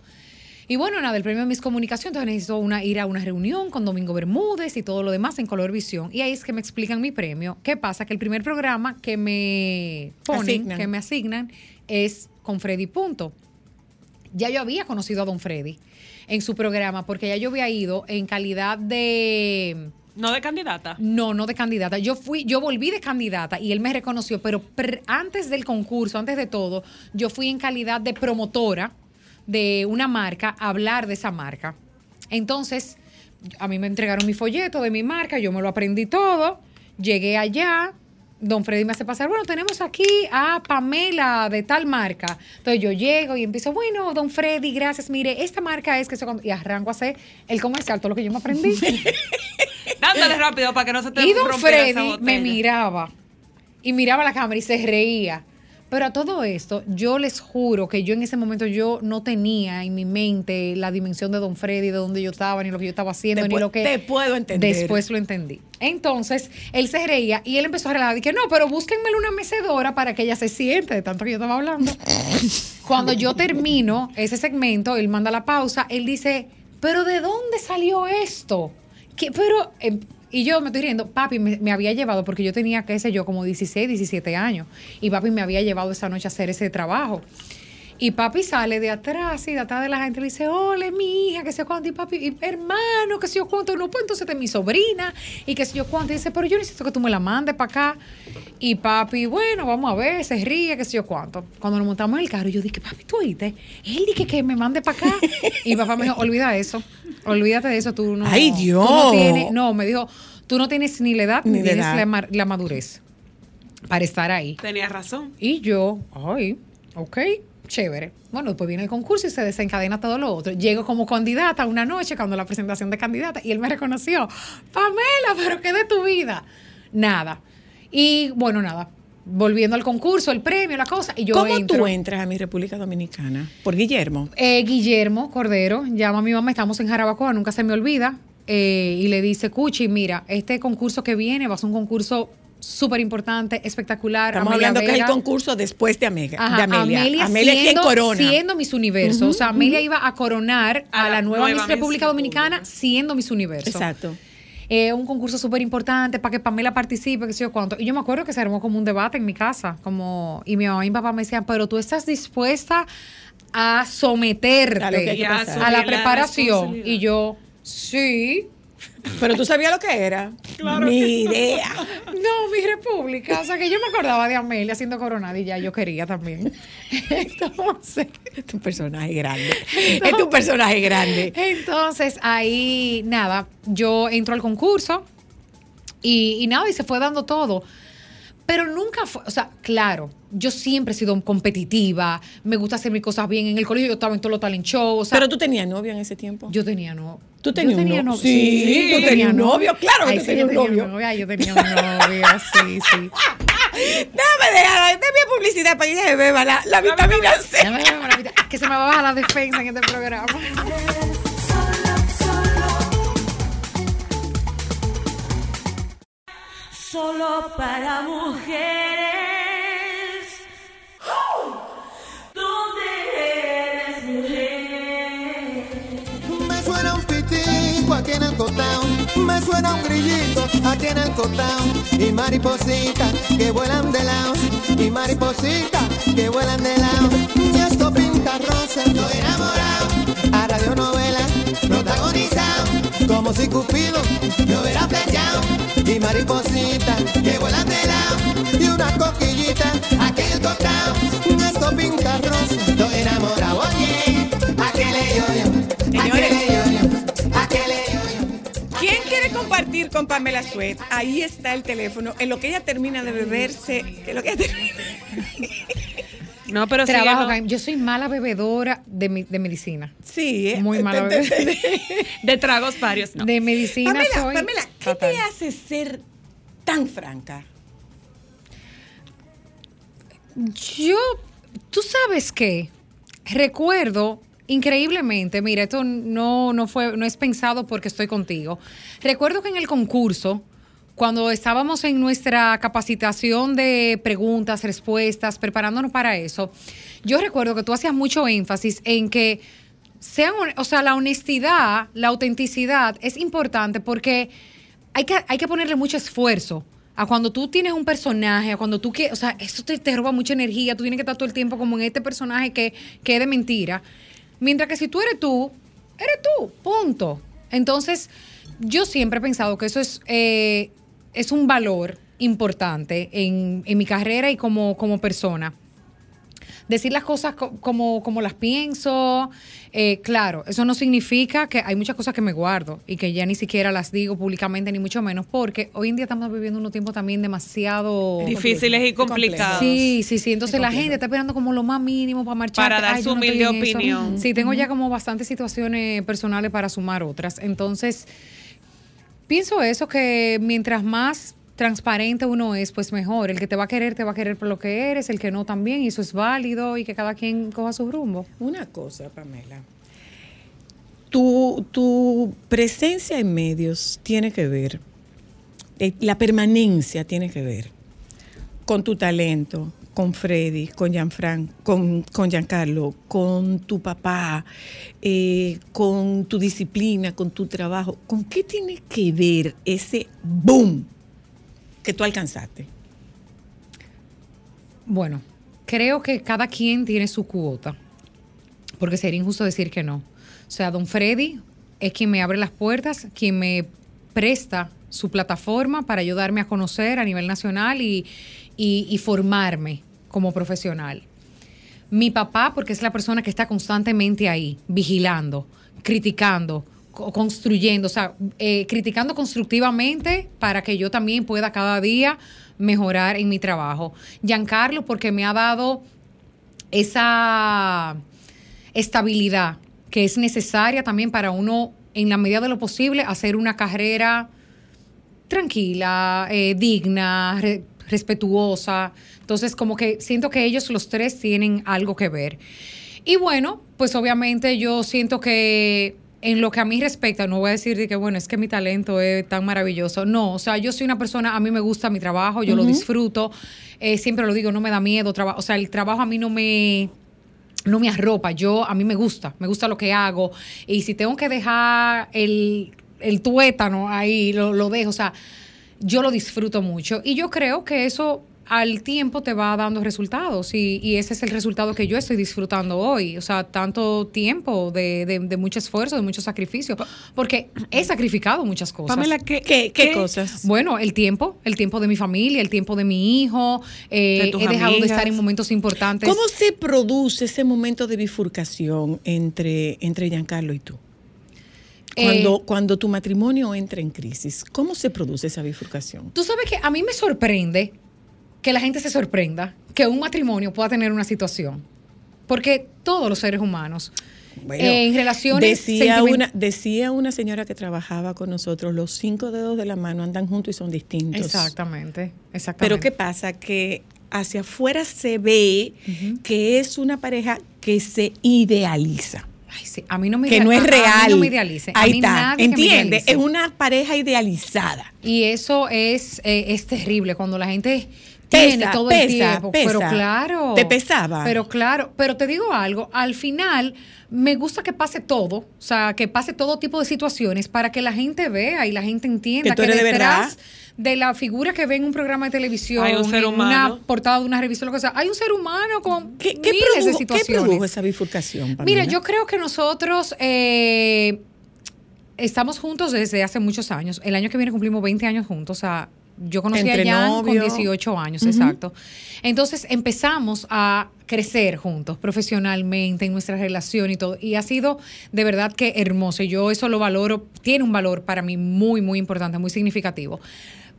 Y bueno, nada, el premio de mis comunicaciones, entonces necesito una, ir a una reunión con Domingo Bermúdez y todo lo demás en Color Visión. Y ahí es que me explican mi premio. ¿Qué pasa? Que el primer programa que me ponen, que me asignan, es con Freddy Punto. Ya yo había conocido a Don Freddy en su programa, porque ya yo había ido en calidad de... No de candidata. No, no de candidata. Yo fui, yo volví de candidata y él me reconoció, pero antes del concurso, antes de todo, yo fui en calidad de promotora de una marca, hablar de esa marca. Entonces, a mí me entregaron mi folleto de mi marca, yo me lo aprendí todo, llegué allá, don Freddy me hace pasar, bueno, tenemos aquí a Pamela de tal marca. Entonces yo llego y empiezo, bueno, don Freddy, gracias, mire, esta marca es que se... Y arranco a hacer el comercial, todo lo que yo me aprendí. Dándole rápido para que no se te Y don Freddy me miraba y miraba la cámara y se reía. Pero a todo esto, yo les juro que yo en ese momento yo no tenía en mi mente la dimensión de Don Freddy, de dónde yo estaba, ni lo que yo estaba haciendo, ni lo que... Te puedo entender. Después lo entendí. Entonces, él se reía y él empezó a relatar, que no, pero búsquenmele una mecedora para que ella se siente, de tanto que yo estaba hablando. Cuando yo termino ese segmento, él manda la pausa, él dice, pero ¿de dónde salió esto? ¿Qué? Pero... Em, y yo me estoy riendo, papi me, había llevado, porque yo tenía, qué sé yo, como 16, 17 años, y papi me había llevado esa noche a hacer ese trabajo. Y papi sale de atrás y de atrás de la gente le dice, hola, mi hija, que sé cuánto, y papi, y, hermano, que sé yo cuánto, no, pues entonces de mi sobrina, y que sé yo cuánto, y dice, pero yo necesito que tú me la mandes para acá. Y papi, bueno, vamos a ver, se ríe, que sé yo cuánto. Cuando nos montamos en el carro, yo dije, papi, tú oíste, él dije que me mande para acá. Y papá me dijo, olvida eso, olvídate de eso, tú no. ¡Ay, Dios! no, tienes, no, me dijo, tú no tienes ni la edad ni, tienes La, la madurez para estar ahí. Tenía razón. Y yo, ay, ok, chévere. Bueno, después viene el concurso y se desencadena todo lo otro. Llego como candidata una noche cuando la presentación de candidata y él me reconoció. Pamela, pero ¿qué de tu vida? Nada. Y bueno, nada. Volviendo al concurso, el premio, la cosa. Y yo ¿Cómo tú entras a mi República Dominicana? ¿Por Guillermo? Eh, Guillermo Cordero llama a mi mamá, estamos en Jarabacoa, nunca se me olvida. Eh, y le dice, Cuchi, mira, este concurso que viene va a ser un concurso súper importante, espectacular. Estamos hablando que es el concurso después de, Amelia. Amelia. Amelia, siendo, corona. siendo Miss Universo. o sea, Amelia iba a coronar a, la, nueva, Miss República Dominicana siendo Miss Universo. Exacto. Eh, un concurso súper importante para que Pamela participe, que sé yo cuánto. Y yo me acuerdo que se armó como un debate en mi casa, como, y mi mamá y mi papá me decían, pero tú estás dispuesta a someterte a, la preparación. Y yo, sí, pero tú sabías lo que era. Claro mi idea. No, mi república. O sea, que yo me acordaba de Amelia haciendo coronada y ya yo quería también. Entonces. Es un personaje grande. es un personaje grande. Entonces, ahí, nada, yo entro al concurso y, y nada, y se fue dando todo. Pero nunca fue, o sea, claro, yo siempre he sido competitiva, me gusta hacer mis cosas bien. En el colegio yo estaba en todos los talent shows. Pero tú tenías novio en ese tiempo. Yo tenía novio. ¿Tú tenías un novio? Sí, sí, tú tenías novio, claro que tú tenías un novio. Novia, yo tenía un novio, sí, sí. Déjame dejar, déjame publicidad para que se beba la, la vitamina C. que se me va a bajar la defensa en este programa. solo para mujeres. ¿Dónde eres mujer? Me suena un pitico aquí en el cotao, me suena un grillito aquí en el cotao, y maripositas que vuelan de lado, y maripositas que vuelan de lado, y esto pinta rosa, estoy enamorado, a radionovela protagonizado, como si Cupido me hubiera flechado y mariposita que vuelan de lado y una coquillita aquel tocado esto pinta rosa estoy enamorado oye aquel yo aquel aquel ¿Quién quiere compartir con Pamela Suet? Ahí está el teléfono. En lo que ella termina de beberse, en lo que. No, pero Trabajo, Yo soy mala bebedora de, de medicina. Sí, eh, muy mala bebedora. De, tragos varios, no. De medicina Pamela, soy Pamela, ¿qué te hace ser tan franca? Yo, tú sabes qué, recuerdo increíblemente, mira, esto no, no fue, no es pensado porque estoy contigo. Recuerdo que en el concurso cuando estábamos en nuestra capacitación de preguntas, respuestas, preparándonos para eso, yo recuerdo que tú hacías mucho énfasis en que sean, o sea, la honestidad, la autenticidad es importante porque hay que, hay que ponerle mucho esfuerzo a cuando tú tienes un personaje, a cuando tú quieres, o sea, eso te, te, roba mucha energía, tú tienes que estar todo el tiempo como en este personaje que, que es de mentira. Mientras que si tú eres tú, eres tú, punto. Entonces, yo siempre he pensado que eso es eh, es un valor importante en, mi carrera y como, como persona. Decir las cosas como, como las pienso, eh, claro, eso no significa que hay muchas cosas que me guardo y que ya ni siquiera las digo públicamente, ni mucho menos, porque hoy en día estamos viviendo unos tiempos también demasiado difíciles y complicados. Sí, sí, sí. Entonces la gente está esperando como lo más mínimo para marchar. Para dar su humilde opinión. Sí, tengo ya como bastantes situaciones personales para sumar otras. Entonces, pienso eso, que mientras más transparente uno es, pues mejor. El que te va a querer, te va a querer por lo que eres, el que no también, y eso es válido y que cada quien coja su rumbo. Una cosa, Pamela. Tu, tu presencia en medios tiene que ver, eh, la permanencia tiene que ver con tu talento, con Freddy, con Gianfran, con, Giancarlo, con tu papá, eh, con tu disciplina, con tu trabajo. ¿Con qué tiene que ver ese boom que tú alcanzaste? Bueno, creo que cada quien tiene su cuota. porque sería injusto decir que no. O sea, don Freddy es quien me abre las puertas, quien me presta su plataforma para ayudarme a conocer a nivel nacional y, y formarme como profesional. Mi papá, porque es la persona que está constantemente ahí, vigilando, criticando, construyendo, o sea, eh, criticando constructivamente para que yo también pueda cada día mejorar en mi trabajo. Giancarlo, porque me ha dado esa estabilidad que es necesaria también para uno, en la medida de lo posible, hacer una carrera tranquila, eh, digna, respetuosa. Entonces, como que siento que ellos los tres tienen algo que ver. Y bueno, pues obviamente yo siento que en lo que a mí respecta, no voy a decir que, bueno, es que mi talento es tan maravilloso. No, o sea, yo soy una persona, a mí me gusta mi trabajo, yo lo disfruto. Eh, siempre lo digo, no me da miedo. trabajo o sea, el trabajo a mí no me no me arropa, yo a mí me gusta, me gusta lo que hago y si tengo que dejar el, el tuétano ahí, lo, lo dejo, o sea, yo lo disfruto mucho y yo creo que eso al tiempo te va dando resultados y, ese es el resultado que yo estoy disfrutando hoy. O sea, tanto tiempo de, mucho esfuerzo, de mucho sacrificio, porque he sacrificado muchas cosas. Pamela, ¿qué, qué, cosas? Bueno, el tiempo, el tiempo de mi familia, el tiempo de mi hijo, eh, he dejado de estar en momentos importantes. ¿Cómo se produce ese momento de bifurcación entre, entre Giancarlo y tú? Cuando, eh, cuando tu matrimonio entra en crisis, ¿cómo se produce esa bifurcación? Tú sabes que a mí me sorprende que la gente se sorprenda que un matrimonio pueda tener una situación. Porque todos los seres humanos, eh, en relaciones. Decía una, decía una señora que trabajaba con nosotros: los cinco dedos de la mano andan juntos y son distintos. Exactamente, exactamente. Pero ¿qué pasa? Que hacia afuera se ve que es una pareja que se idealiza. Ay, sí. A mí no me Que no es real. no me idealice. Ahí está. Entiende, es una pareja idealizada. Y eso es, eh, es terrible cuando la gente tiene todo el tiempo. Pero claro. Te pesaba. Pero claro, pero te digo algo, al final me gusta que pase todo, o sea, que pase todo tipo de situaciones para que la gente vea y la gente entienda que, detrás de, la figura que ve en un programa de televisión, hay un ser humano. una portada de una revista, lo que sea, hay un ser humano con ¿Qué, miles de situaciones. ¿Qué produjo esa bifurcación? Mira, yo creo que nosotros eh, estamos juntos desde hace muchos años. El año que viene cumplimos 20 años juntos, o sea, yo conocí a Jan con 18 años, exacto. Entonces empezamos a crecer juntos profesionalmente en nuestra relación y todo. Y ha sido de verdad que hermoso. Y yo eso lo valoro, tiene un valor para mí muy, muy importante, muy significativo.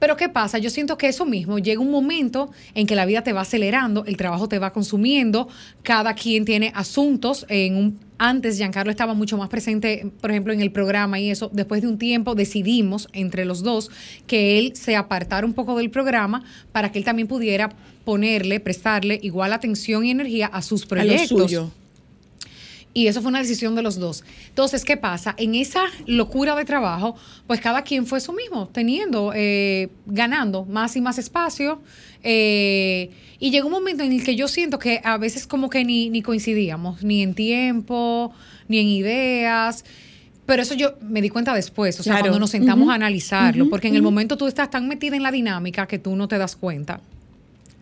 Pero ¿qué pasa? Yo siento que eso mismo llega un momento en que la vida te va acelerando, el trabajo te va consumiendo, cada quien tiene asuntos en un antes Giancarlo estaba mucho más presente, por ejemplo, en el programa y eso. Después de un tiempo decidimos entre los dos que él se apartara un poco del programa para que él también pudiera ponerle, prestarle igual atención y energía a sus proyectos. A y eso fue una decisión de los dos. Entonces, ¿qué pasa? En esa locura de trabajo, pues cada quien fue eso mismo, teniendo, eh, ganando más y más espacio. Eh, y llegó un momento en el que yo siento que a veces como que ni, ni coincidíamos, ni en tiempo, ni en ideas. Pero eso yo me di cuenta después, o sea, cuando nos sentamos a analizarlo, porque en el momento tú estás tan metida en la dinámica que tú no te das cuenta.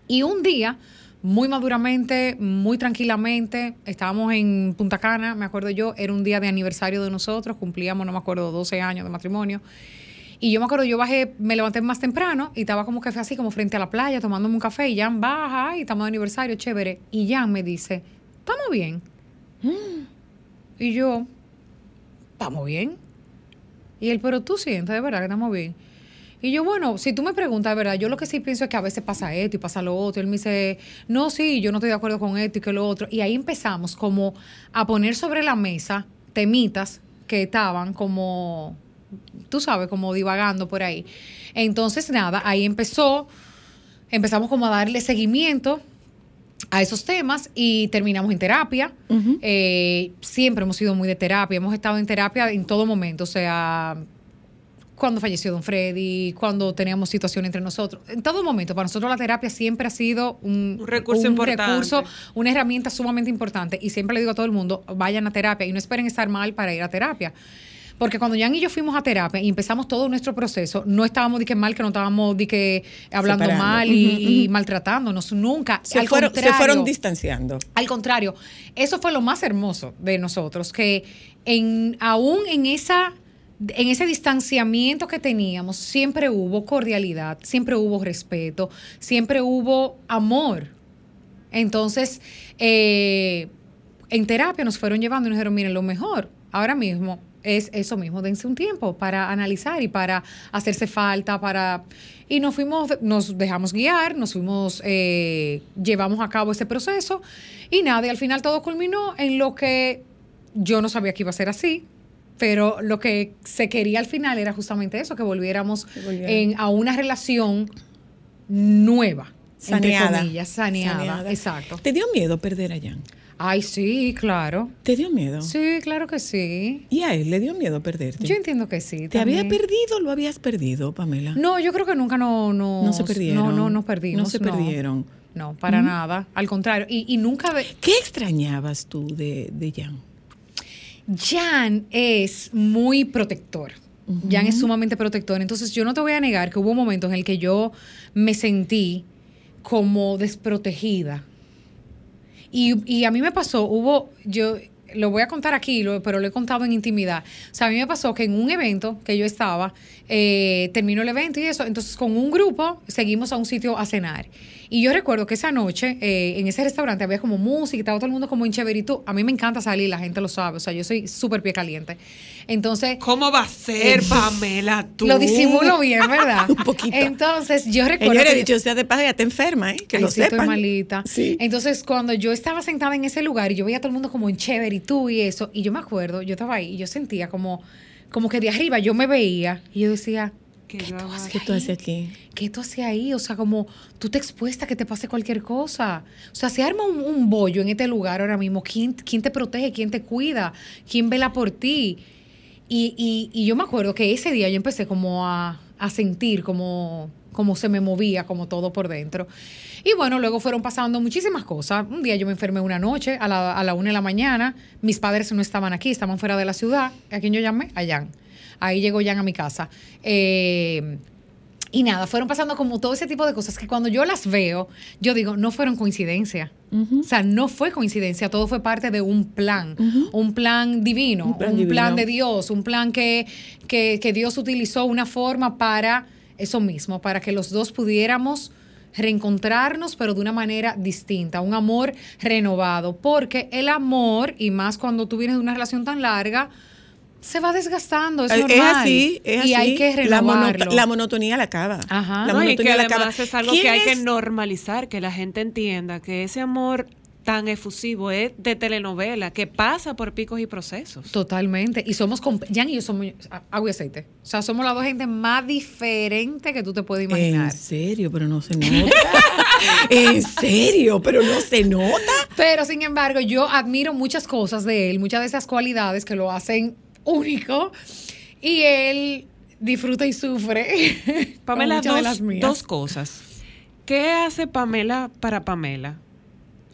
Y un día muy maduramente, muy tranquilamente. Estábamos en Punta Cana, me acuerdo yo, era un día de aniversario de nosotros, cumplíamos, no me acuerdo, 12 años de matrimonio. Y yo me acuerdo, yo bajé, me levanté más temprano y estaba como que así, como frente a la playa, tomándome un café. Y Jan baja y estamos de aniversario, chévere. Y Jan me dice, ¿estamos bien? Y yo, ¿estamos bien? Y él, pero tú sientes de verdad que estamos bien. Y yo, bueno, si tú me preguntas, ¿verdad? Yo lo que sí pienso es que a veces pasa esto y pasa lo otro. él me dice, no, sí, yo no estoy de acuerdo con esto y que lo otro. Y ahí empezamos como a poner sobre la mesa temitas que estaban como, tú sabes, como divagando por ahí. Entonces, nada, ahí empezó, empezamos como a darle seguimiento a esos temas y terminamos en terapia. Eh, siempre hemos sido muy de terapia, hemos estado en terapia en todo momento, o sea cuando falleció don Freddy, cuando teníamos situación entre nosotros. En todo momento, para nosotros la terapia siempre ha sido un, recurso recurso, una herramienta sumamente importante. Y siempre le digo a todo el mundo, vayan a terapia y no esperen estar mal para ir a terapia. Porque cuando Jan y yo fuimos a terapia y empezamos todo nuestro proceso, no estábamos de que mal, que no estábamos de que hablando Separando. mal y, y maltratándonos, nunca. Se al fueron, se fueron distanciando. al contrario, eso fue lo más hermoso de nosotros, que en, aún en esa en ese distanciamiento que teníamos, siempre hubo cordialidad, siempre hubo respeto, siempre hubo amor. Entonces, eh, en terapia nos fueron llevando y nos dijeron, miren, lo mejor ahora mismo es eso mismo, dense un tiempo para analizar y para hacerse falta, para... Y nos fuimos, nos dejamos guiar, nos fuimos, eh, llevamos a cabo ese proceso y nada, y al final todo culminó en lo que yo no sabía que iba a ser así, pero lo que se quería al final era justamente eso, que volviéramos en, a una relación nueva. Saneada. comillas, saneada, Saneada. exacto. ¿Te dio miedo perder a Jan? Ay, sí, claro. ¿Te dio miedo? Sí, claro que sí. ¿Y a él le dio miedo perderte? Yo entiendo que sí. ¿Te había perdido o lo habías perdido, Pamela? No, yo creo que nunca no, no, No se perdieron. No, no nos perdimos. No se perdieron. No, para nada. Al contrario. Y, y nunca. ¿Qué extrañabas tú de, de Jan? Jan es muy protector. Jan es sumamente protector. Entonces, yo no te voy a negar que hubo momentos en el que yo me sentí como desprotegida. Y, y a mí me pasó, hubo, yo lo voy a contar aquí, lo- pero lo he contado en intimidad. O sea, a mí me pasó que en un evento que yo estaba, eh, terminó el evento y eso, entonces con un grupo seguimos a un sitio a cenar. Y yo recuerdo que esa noche eh, en ese restaurante había como música, y estaba todo el mundo como en chéveritud. A mí me encanta salir, la gente lo sabe, o sea, yo soy súper pie caliente. Entonces, ¿Cómo va a ser, Pamela, tú? lo disimulo bien, ¿verdad? Un poquito. Entonces, yo recuerdo que- dicho sea de paso, ya te enferma, ¿eh? Que Ay, lo sí, estoy sepan. malita. Sí. Entonces, cuando yo estaba sentada en ese lugar y yo veía a todo el mundo como en chévere y tú y eso, y yo me acuerdo, yo estaba ahí y yo sentía como, como que de arriba yo me veía y yo decía, ¿Qué ¿qué yo tú hago ¿Qué tú haces aquí? ¿Qué tú haces ahí? O sea, como tú te expuesta a que te pase cualquier cosa. O sea, se arma un, un bollo en este lugar ahora mismo. ¿Quién, quién te protege? ¿Quién te cuida? ¿Quién vela por ti? Y, y- y yo me acuerdo que ese día yo empecé como a, a sentir como, como se me movía, como todo por dentro. Y bueno, luego fueron pasando muchísimas cosas. Un día yo me enfermé una noche a la, a la una de la mañana. Mis padres no estaban aquí, estaban fuera de la ciudad. ¿A quién yo llamé? A Jan. Ahí llegó Jan a mi casa. Eh, y nada, fueron pasando como todo ese tipo de cosas que cuando yo las veo, yo digo, no fueron coincidencia. O sea, no fue coincidencia, todo fue parte de un plan, un plan divino, Un un plan plan, de Dios, un plan que, que, que Dios utilizó una forma para eso mismo, para que los dos pudiéramos reencontrarnos, pero de una manera distinta, un amor renovado, porque el amor, y más cuando tú vienes de una relación tan larga, se va desgastando, es, Es normal. así, es y así. hay que la, renovarlo. la monotonía la acaba. Ajá. La No, y que monotonía la acaba. además es algo ¿Quién que hay que es? normalizar, que la gente entienda que ese amor tan efusivo es de telenovela, que pasa por picos y procesos. Totalmente. Y somos, comp- Jan y yo somos a- agua y aceite. O sea, somos las dos gente más diferentes que tú te puedes imaginar. En serio, pero no se nota. en serio, pero no se nota. Pero sin embargo, yo admiro muchas cosas de él, muchas de esas cualidades que lo hacen único. Y él disfruta y sufre. Pamela, muchas de las dos, mías. dos cosas. ¿Qué hace Pamela para Pamela?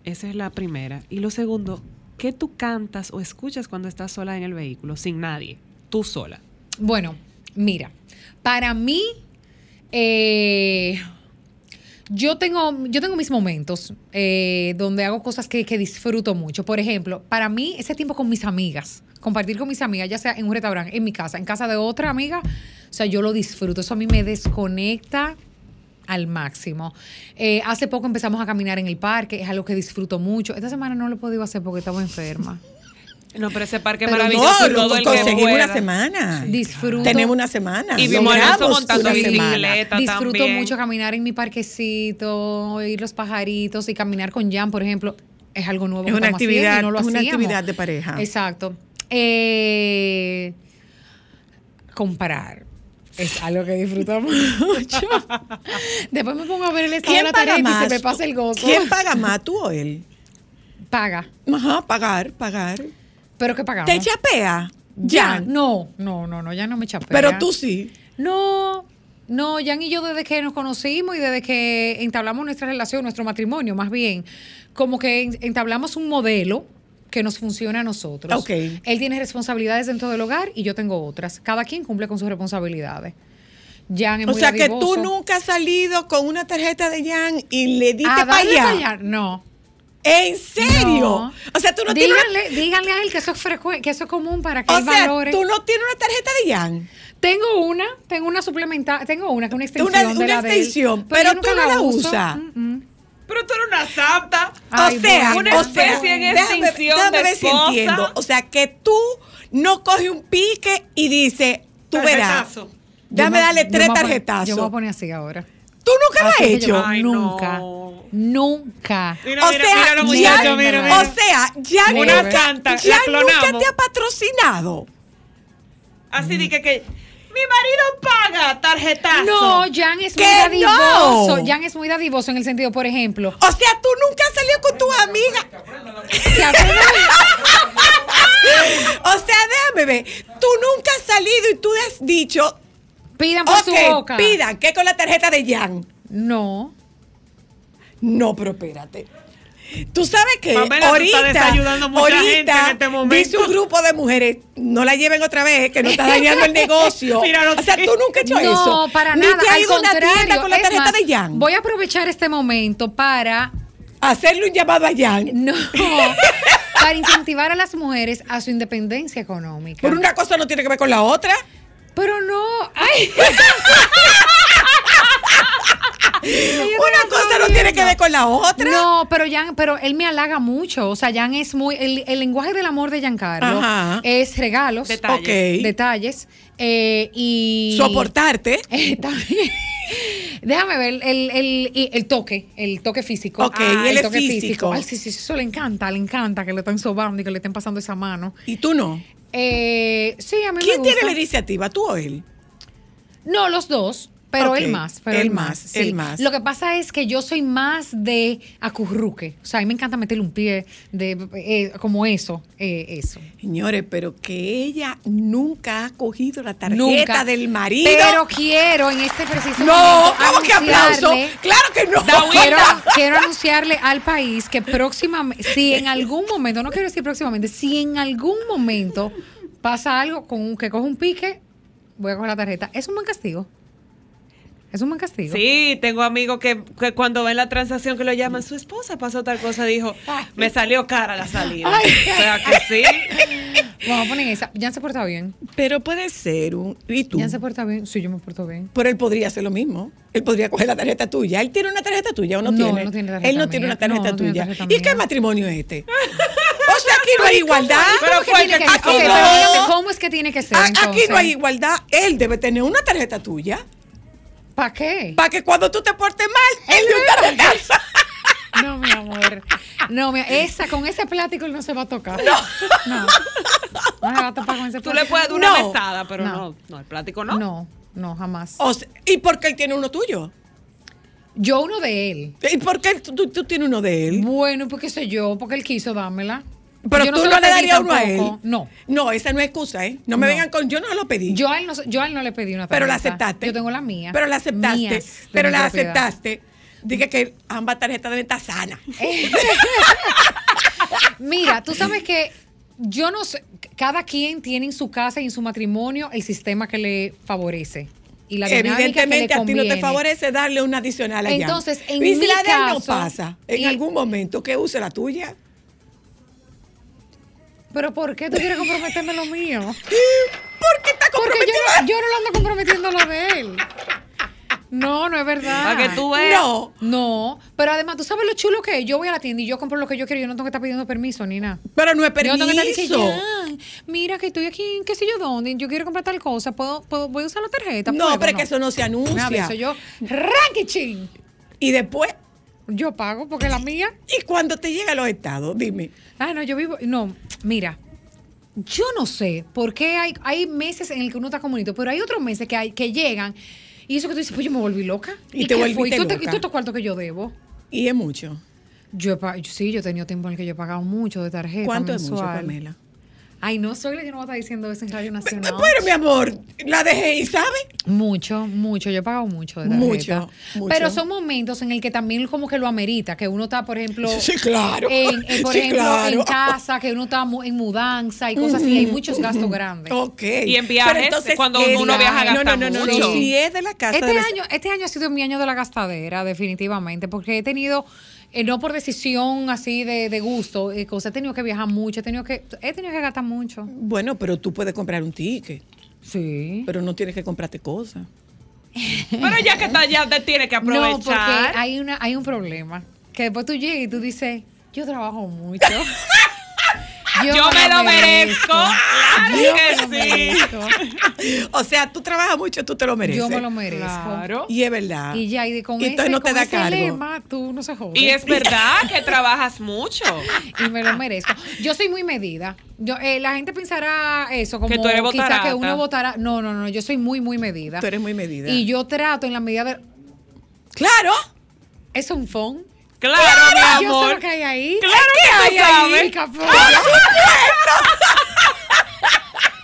Esa es la primera. Y lo segundo, ¿qué tú cantas o escuchas cuando estás sola en el vehículo, sin nadie? Tú sola. Bueno, mira, para mí, eh, yo, tengo, yo tengo mis momentos eh, donde hago cosas que, disfruto mucho. Por ejemplo, para mí, ese tiempo con mis amigas, compartir con mis amigas, ya sea en un restaurante, en mi casa, en casa de otra amiga, o sea, yo lo disfruto. Eso a mí me desconecta al máximo. Eh, hace poco empezamos a caminar en el parque, es algo que disfruto mucho. Esta semana no lo he podido hacer porque estaba enferma. No, pero ese parque Pero maravilloso, no, todo lo conseguimos una semana. Disfruto. Tenemos una semana. Y vimos montando una semana. bicicleta Disfruto también. mucho caminar en mi parquecito, oír los pajaritos y caminar con Jan, por ejemplo, es algo nuevo Es una y actividad- no lo es una hacíamos. actividad de pareja. Exacto. Eh, comparar es algo que disfrutamos mucho. Después me pongo a ver el estado de ¿Quién la paga tarea y más? se me pasa el gozo. ¿Quién paga más, tú o él? paga? Ajá, pagar, pagar. ¿Pero qué pagamos? ¿Te chapea? Ya, Ya. no, no, no, no, ya no me chapea. Pero tú sí. No, no, Jan y yo desde que nos conocimos y desde que entablamos nuestra relación, nuestro matrimonio más bien, como que en- entablamos un modelo que nos funcione a nosotros. Ok. Él tiene responsabilidades dentro del hogar y yo tengo otras. Cada quien cumple con sus responsabilidades. Jan es O muy sea que tú nunca has salido con una tarjeta de Jan y le diste ¿A para allá? No. ¿En serio? No. O sea, tú no tienes una, díganle, a él que eso es frecuente, que eso es común para que o él sea, valore. tú no tienes una tarjeta de Jan. Tengo una, tengo una suplementada, tengo una que es una extensión Una- de una la de él, extensión, yo pero nunca tú no la uso. usas. Mm, mm. Pero tú eres una santa. Ay, o sea, bueno, o sea, especie en déjame- extinción déjame de ver si esposa. entiendo. O sea, que tú no coges un pique y dices, tú verás. Tarjetazo. Déjame Yo me- darle tres tarjetazos. Yo me voy a poner así ahora. Tú nunca lo has hecho. Ay, nunca. no. Nunca. Mira, o mira, sea, mira mira. o sea, ya Una nunca, santa, nunca te ha patrocinado. Así de que, que mi marido paga tarjetazo. No, Jan es muy ¡Que dadivoso. no! Jan es muy dadivoso en el sentido, por ejemplo, O sea, tú nunca has salido con tu amiga. O sea, déjame ver. Tú nunca has salido y tú has dicho, pidan por su ok, boca. pidan, ¿qué con la tarjeta de Jan? No. No, pero espérate. Tú sabes que Pamela, ahorita, mucha ahorita gente en este momento. dice un grupo de mujeres, no la lleven otra vez, que no está dañando el negocio. Míralo, o sea, tú nunca has hecho no, eso. para Ni nada. te Al ido una tienda con la tarjeta más, de Jan. Voy a aprovechar este momento para Hacerle un llamado a Jan. no para incentivar a las mujeres a su independencia económica. Por una cosa no tiene que ver con la otra. Pero no, ay. Una cosa no tiene que ver con la otra. No, pero Jan, pero él me halaga mucho. O sea, Jan es muy. El, el lenguaje del amor de Giancarlo Ajá. es regalos, Detalles. Detalles. eh, y. Soportarte. Eh, también. Déjame ver el, el, y el toque, el toque físico. Ok, Ah, él es toque físico. Ay, sí, sí, eso le encanta, le encanta que le estén sobando y que le estén pasando esa mano. Y tú no. Eh, sí, a mí ¿Quién me tiene la iniciativa? ¿Tú o él? No, los dos. Pero él más, pero él él más, más, sí. él más. Lo que pasa es que yo soy más de acurruque. O sea, a mí me encanta meterle un pie de eh, como eso, eh, eso. Señores, pero que ella nunca ha cogido la tarjeta Nunca. del marido. Pero quiero en este preciso no, momento ¿cómo que aplauso? Claro que no. Quiero, quiero anunciarle al país que próximamente, si en algún momento, no quiero decir próximamente, si en algún momento pasa algo con un- que coge un pique, voy a coger la tarjeta. Es un buen castigo. Es un buen castigo. Sí, tengo amigos que, que cuando ven la transacción que lo llaman, su esposa pasó tal cosa, dijo, me salió cara la salida. Ay. o sea que sí. Vamos a poner esa. Jan se porta bien. Pero puede ser un. ¿Y tú? Jan se porta bien. Sí, yo me porto bien. Pero él podría hacer lo mismo. Él podría coger la tarjeta tuya. ¿Él tiene una tarjeta tuya o no, No, tiene? no tiene tarjeta Él no mía. tiene una tarjeta No, no tiene tuya. tarjeta ¿Y qué matrimonio es este? o sea, aquí no hay igualdad. Pero ¿Cómo, que pero no. ¿cómo es que tiene que ser? A- Aquí entonces? no hay igualdad. Él debe tener una tarjeta tuya ¿Para qué? para que cuando tú te portes mal, él le un tarjetazo. No, mi amor. No, mi, esa, con ese plático él no se va a tocar. No. No. No se va a con ese Tú plático. le puedes dar una No. mesada, pero No. no. no, el plático no. No, no, jamás. O sea, ¿Y por qué él tiene uno tuyo? Yo uno de él. ¿Y por qué tú, tú- tú tienes uno de él? Bueno, qué sé yo, porque él quiso dármela. Pero Yo tú no, lo le darías uno a él. No. No, esa no es excusa, ¿eh? No me No. vengan con yo no lo pedí. Yo a, él no, yo a él no le pedí una tarjeta. pero la aceptaste. Yo tengo la mía. Pero la aceptaste. Mías, de pero la propiedad. aceptaste. Dije que ambas tarjetas deben estar sanas. Mira, tú sabes que yo no sé, cada quien tiene en su casa y en su matrimonio el sistema que le favorece. Y la Evidentemente a ti no te favorece darle una adicional allá. Entonces, en y si mi la de él no pasa, en y- algún momento que use la tuya. Pero ¿por qué tú quieres comprometerme lo mío? ¿Por qué está Porque yo no, yo no lo ando comprometiendo lo de él. No, no es verdad. Para que tú veas. No. No, pero además, ¿tú sabes lo chulo que es? Yo voy a la tienda y yo compro lo que yo quiero. Yo no tengo que estar pidiendo permiso ni nada. Pero no es Yo no tengo que estar permiso. diciendo, "Jan, mira que estoy aquí en qué sé yo dónde, yo quiero comprar tal cosa, ¿puedo, puedo voy a usar la tarjeta? No, ¿Puedo? pero es que eso no se anuncia. eso, yo, ranking, Y después, yo pago porque la mía. ¿y cuando te llega a los estados? Dime. Ah, no, yo vivo, no, mira, yo no sé por qué hay, hay meses en el que uno está comunito, pero hay otros meses que, hay, que llegan y eso que tú dices, pues yo me volví loca. Y te volviste? ¿Y tú, te- loca. ¿Y tú estos cuartos que yo debo? Y es mucho. Yo he sí, yo he tenido tiempo en el que yo he pagado mucho de tarjeta ¿Cuánto es mucho. Pamela? Ay, no, soy la yo no voy a estar diciendo eso en Radio Nacional. Bueno, mi amor, la dejé y ¿sabe? Mucho, mucho. Yo he pagado mucho de Mucho, tarjeta. mucho. Pero son momentos en el que también como que lo amerita, que uno está, por ejemplo, Sí, claro. en, en, por Sí, ejemplo, claro. en casa, que uno está en mudanza y cosas así, hay muchos gastos grandes. Ok. Y en viajes, cuando es- uno viaja, no, gasta no, no, no, mucho. no, Si es de la casa. Este año, este año ha sido mi año de la gastadera, definitivamente, porque he tenido, eh, no por decisión así de, de gusto, eh, cosas, he tenido que viajar mucho, he tenido que, he tenido que gastar mucho. Bueno, pero tú puedes comprar un ticket, Sí. pero no tienes que comprarte cosas. Pero ya que está allá, te tienes que No, porque aprovechar. hay, una, hay un problema. Que después tú llegas y tú dices, yo trabajo mucho. Yo me lo merezco. Claro Yo que me lo sí. merezco. O sea, tú trabajas mucho, tú te lo mereces. Yo me lo merezco. Claro. Y es verdad. Y ya, y con Y ese, no te con da ese cargo. lema, tú no se jodes. Y es verdad que trabajas mucho. y me lo merezco. Yo soy muy medida. Yo, eh, la gente pensará eso, como Que tú eres quizás que uno votará. No, no, no, yo soy muy, muy medida. Tú eres muy medida. Y yo trato en la medida de. Claro. Es un phone. Claro, mi Yo sé lo amor. que hay ahí. Claro que hay ahí, capullo?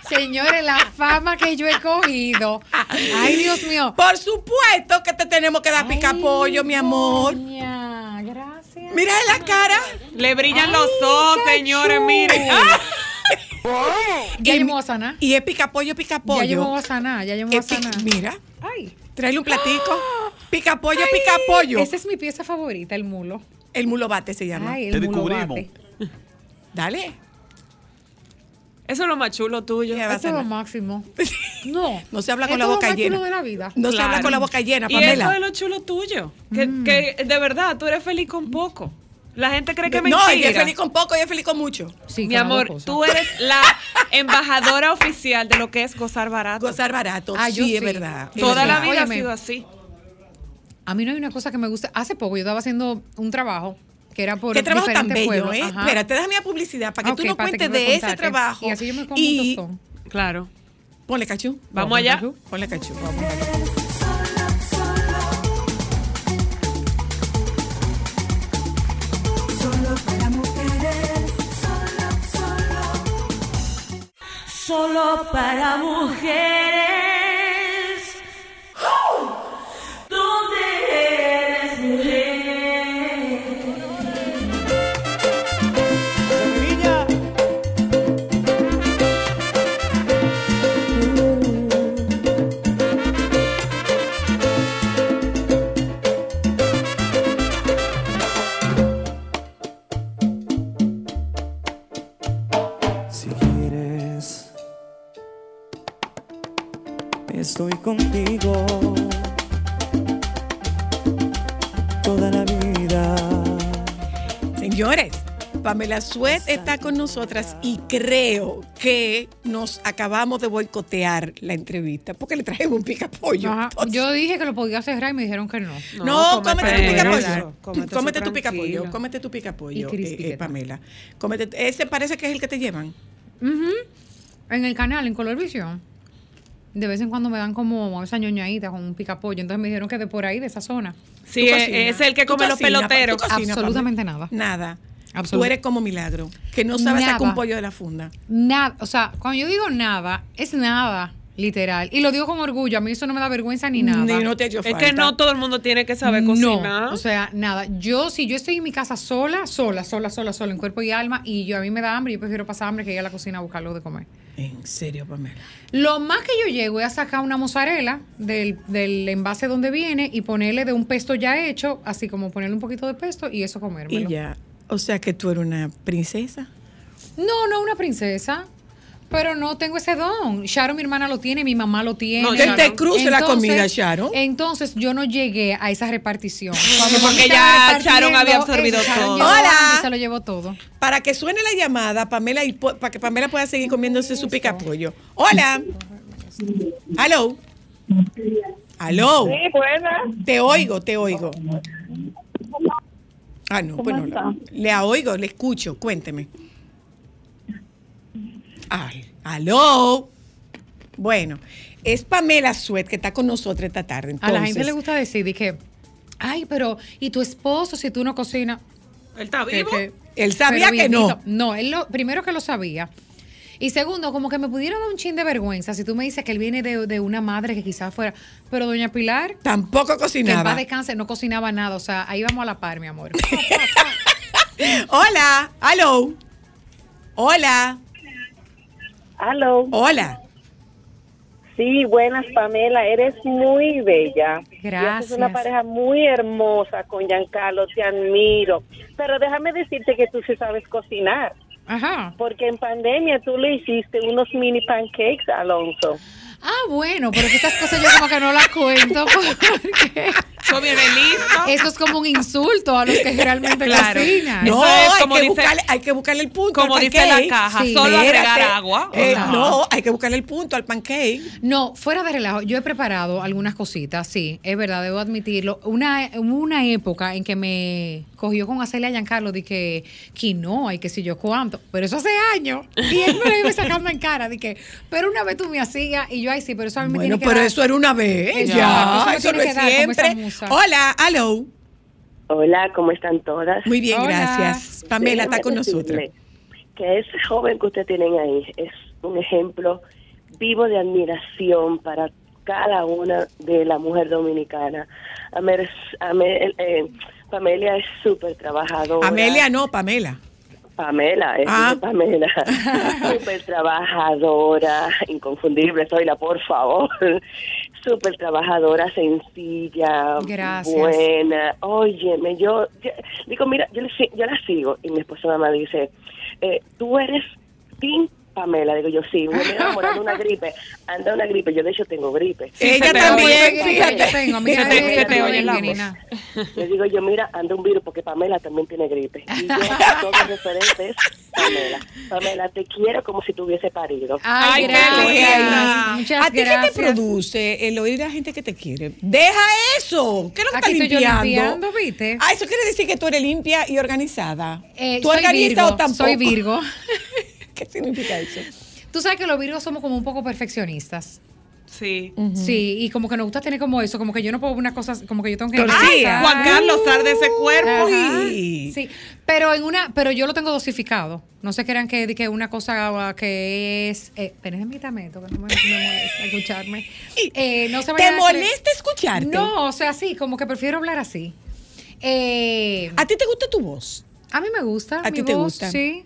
Señores, la fama que yo he cogido. Ay, Dios mío. Por supuesto que te tenemos que dar pica pollo, mi amor. Doña, gracias. Mira en la cara. Le brillan Ay, los ojos, señores, chulo. miren. Ya Y- yo me voy a sanar. Y es pica pollo, pica pollo. Ya yo me voy a sanar, ya yo me voy a sanar. Mira, Ay. tráele un platico. Pica pollo, pica pollo. Esa es mi pieza favorita, el mulo. El mulo bate se llama. Ay, el Te mulo descubrimos. bate. Dale. Eso es lo más chulo tuyo. Esto es lo máximo. No. No se habla con la boca llena. chulo de la vida. No se habla con la boca llena, Y eso Pamela. es lo chulo tuyo. Que, que de verdad tú eres feliz con poco. La gente cree que es no, ella es feliz con poco, ella es feliz con mucho. Sí, Mi amor, tú eres la embajadora oficial de lo que es gozar barato. Gozar barato. Ah, yo sí, es verdad. es Toda la verdad. vida Óyeme. ha sido así. A mí no hay una cosa que me gusta. Hace poco yo estaba haciendo un trabajo que era por Qué trabajo tan bello, pueblos. ¿eh? Ajá. Espérate, déjame la publicidad para que tú nos espérate, cuentes de ese trabajo. Y así yo me como Y- un tostón. Claro. Ponle cachú. Vamos allá. Ponle cachú. Solo para mujeres, solo, solo. Solo para mujeres. Estoy contigo toda la vida. Señores, Pamela Suet está con nosotras y creo que nos acabamos de boicotear la entrevista porque le trajimos un pica pollo. Ajá. Yo dije que lo podía cerrar y me dijeron que no. No, cómete tu pica eso, pollo. cómete Cómete tu pica pollo. tranquilo. Cómete tu pica pollo, Y crispy, eh, eh. Pamela. Cómete, ese parece que es el que te llevan. Ujú. En el canal, en Color Visión. De vez en cuando me dan como esa ñoñadita con un picapollo. Entonces me dijeron que de por ahí, de esa zona. Sí, Tú es, el que come los peloteros. tú cocinas, Absolutamente nada. Nada. Absolut- Tú eres como milagro, que no sabes sacar un pollo de la funda. Nada, o sea, cuando yo digo nada, es nada, literal. Y lo digo con orgullo, a mí eso no me da vergüenza ni nada. Ni no te Es falta. que no todo el mundo tiene que saber cocinar. No, o sea, nada. Yo, si yo estoy en mi casa sola, sola, sola, sola, sola, en cuerpo y alma, y yo a mí me da hambre, yo prefiero pasar hambre que ir a la cocina a buscar algo de comer. En serio, Pamela. Lo más que yo llego es a sacar una mozzarella del, del envase donde viene y ponerle de un pesto ya hecho, así como ponerle un poquito de pesto y eso comérmelo. Y ya. O sea que tú eres una princesa. No, no una princesa. Pero no tengo ese don. Sharon, mi hermana, lo tiene, mi mamá lo tiene. No, Que Sharon. te cruce la comida, Sharon. Entonces yo no llegué a esa repartición. Porque ya Sharon había absorbido Sharon todo. llegó Hola. y se lo llevó todo. Para que suene la llamada, Pamela, y para que Pamela pueda seguir comiéndose su pica pollo. Hola. Aló. Aló. Sí, buena. Te oigo, te oigo. Ah, no, pues no. la- Le oigo, le escucho. Cuénteme. Ay, aló. Bueno, es Pamela Suet que está con nosotros esta tarde. A la gente le gusta decir, dije, ay, pero, ¿y tu esposo si tú no cocinas? Él está vivo. que- Él sabía que no. No, él lo, primero que lo sabía. Y segundo, como que me pudiera dar un chin de vergüenza si tú me dices que él viene de, de una madre que quizás fuera. Pero doña Pilar, Tampoco que en cocinaba. paz descanse, no cocinaba nada. O sea, ahí vamos a la par, mi amor. Hola, hello. Hola, Aló. hola. Sí, buenas, Pamela. Eres muy bella. Gracias. Es una pareja muy hermosa con Giancarlo. Te admiro. Pero déjame decirte que tú sí sabes cocinar. Ajá. Porque en pandemia tú le hiciste unos mini pancakes Alonso. Ah, bueno, pero que estas cosas yo como que no las cuento porque Eso es como un insulto a los que realmente Claro. cocinan. Eso No, es hay, como que dice- buscarle, hay que buscarle el punto. Como al dice la caja, Sí. solo agregar agua. Eh, no, hay que buscarle el punto al pancake. No, fuera de relajo, yo he preparado algunas cositas, sí, es verdad, debo admitirlo. Una, hubo una época en que me cogió con hacerle a Giancarlo de que quinoa y que si yo cuánto, pero eso hace años. Y él me lo iba sacando en cara, de que, pero una vez tú me hacías y yo, ay, sí, pero eso a mí me Bueno, tiene que pero dar. eso era una vez. Ya, eso eso no es siempre. Hola, hello. Hola, ¿cómo están todas? Muy bien, Hola. gracias. Pamela está con nosotros. Que ese joven que ustedes tienen ahí es un ejemplo vivo de admiración para cada una de la mujer dominicana. Amer- Ame- eh, Pamela es súper trabajadora. Amelia no, Pamela. Pamela, es Ah. Pamela. Súper trabajadora, inconfundible, soy la por favor. Súper trabajadora, sencilla, Gracias. buena. Óyeme, yo, yo- digo, mira, yo, yo la sigo y mi esposa mamá dice, eh, tú eres Tim Pamela. Digo yo, sí, me enamorado de una gripe. Anda una gripe, yo de hecho tengo gripe. Ella se te también, oye, fíjate. yo tengo, a mí Se te- se te oye la. Le digo yo, mira, anda un virus porque Pamela también tiene gripe. Y yo, todo referente es Pamela. Pamela, te quiero como si tuviese parido. Ay, Ay, qué gracias. linda. Muchas ¿A ti qué te produce el oír a gente que te quiere? Deja eso. ¿Qué es lo que Aquí estás limpiando? limpiando, ¿viste? Ah, eso quiere decir que tú eres limpia y organizada. Eh, ¿Tú organizas o tampoco? soy Virgo. ¿Qué significa eso? Tú sabes que los virgos somos como un poco perfeccionistas. Sí. Sí, y como que nos gusta tener como eso, como que yo no puedo ver una cosa, como que yo tengo que... Ay, Juan Carlos, sal de ese cuerpo. Uy. Sí, pero en una, pero yo lo tengo dosificado. No se crean que, que una cosa que es, eh, tameto, que no me, me molesta escucharme. Eh, no se ¿Te molesta escucharte? No, o sea, sí, como que prefiero hablar así. Eh, ¿A ti te gusta tu voz? a mí me gusta. ¿A ti te voz, gusta? Sí.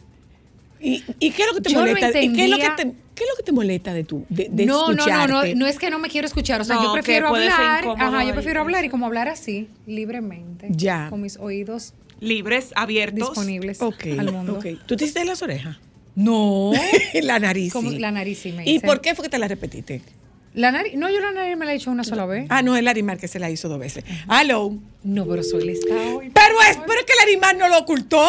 ¿Y, y qué es lo que te Yo no molesta? ¿Y qué es lo que te, qué es lo que te molesta de tu de, de no, no, no, no, no es que no me quiero escuchar, o sea, No, yo prefiero hablar, ajá, yo prefiero hablar y como hablar así, libremente, Ya. con mis oídos Libres, abiertos. disponibles Ok, al mundo. ¿Tú te hiciste las orejas? No. la nariz, Como la nariz sí me ¿Y hice. por qué fue que te la repetiste? La nariz, no, yo la nariz me la he hecho una sola vez. Ah, no, el Larimar que se la hizo dos veces. Hello. No, pero soy lista hoy. Pero es, pero es que Larimar no lo ocultó.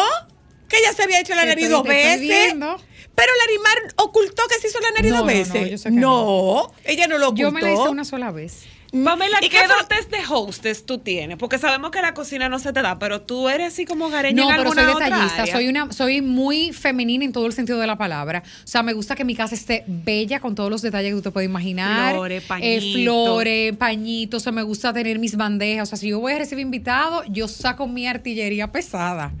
Que ella se había hecho la nariz dos veces. viendo. Pero Larimar ocultó que se hizo la nariz No, dos no, no, veces. no, ella no lo ocultó. Yo me la hice una sola vez. Pamela, ¿Y ¿qué, dotes de hostess tú tienes? Porque sabemos que la cocina no se te da, pero tú eres así como hogareña No, en pero alguna soy otra detallista, soy una, soy muy femenina en todo el sentido de la palabra. O sea, me gusta que mi casa esté bella con todos los detalles que tú te puedes imaginar. Flores, Eh, pañitos. flores, pañitos, o sea, me gusta tener mis bandejas. O sea, si yo voy a recibir invitados, yo saco mi artillería pesada.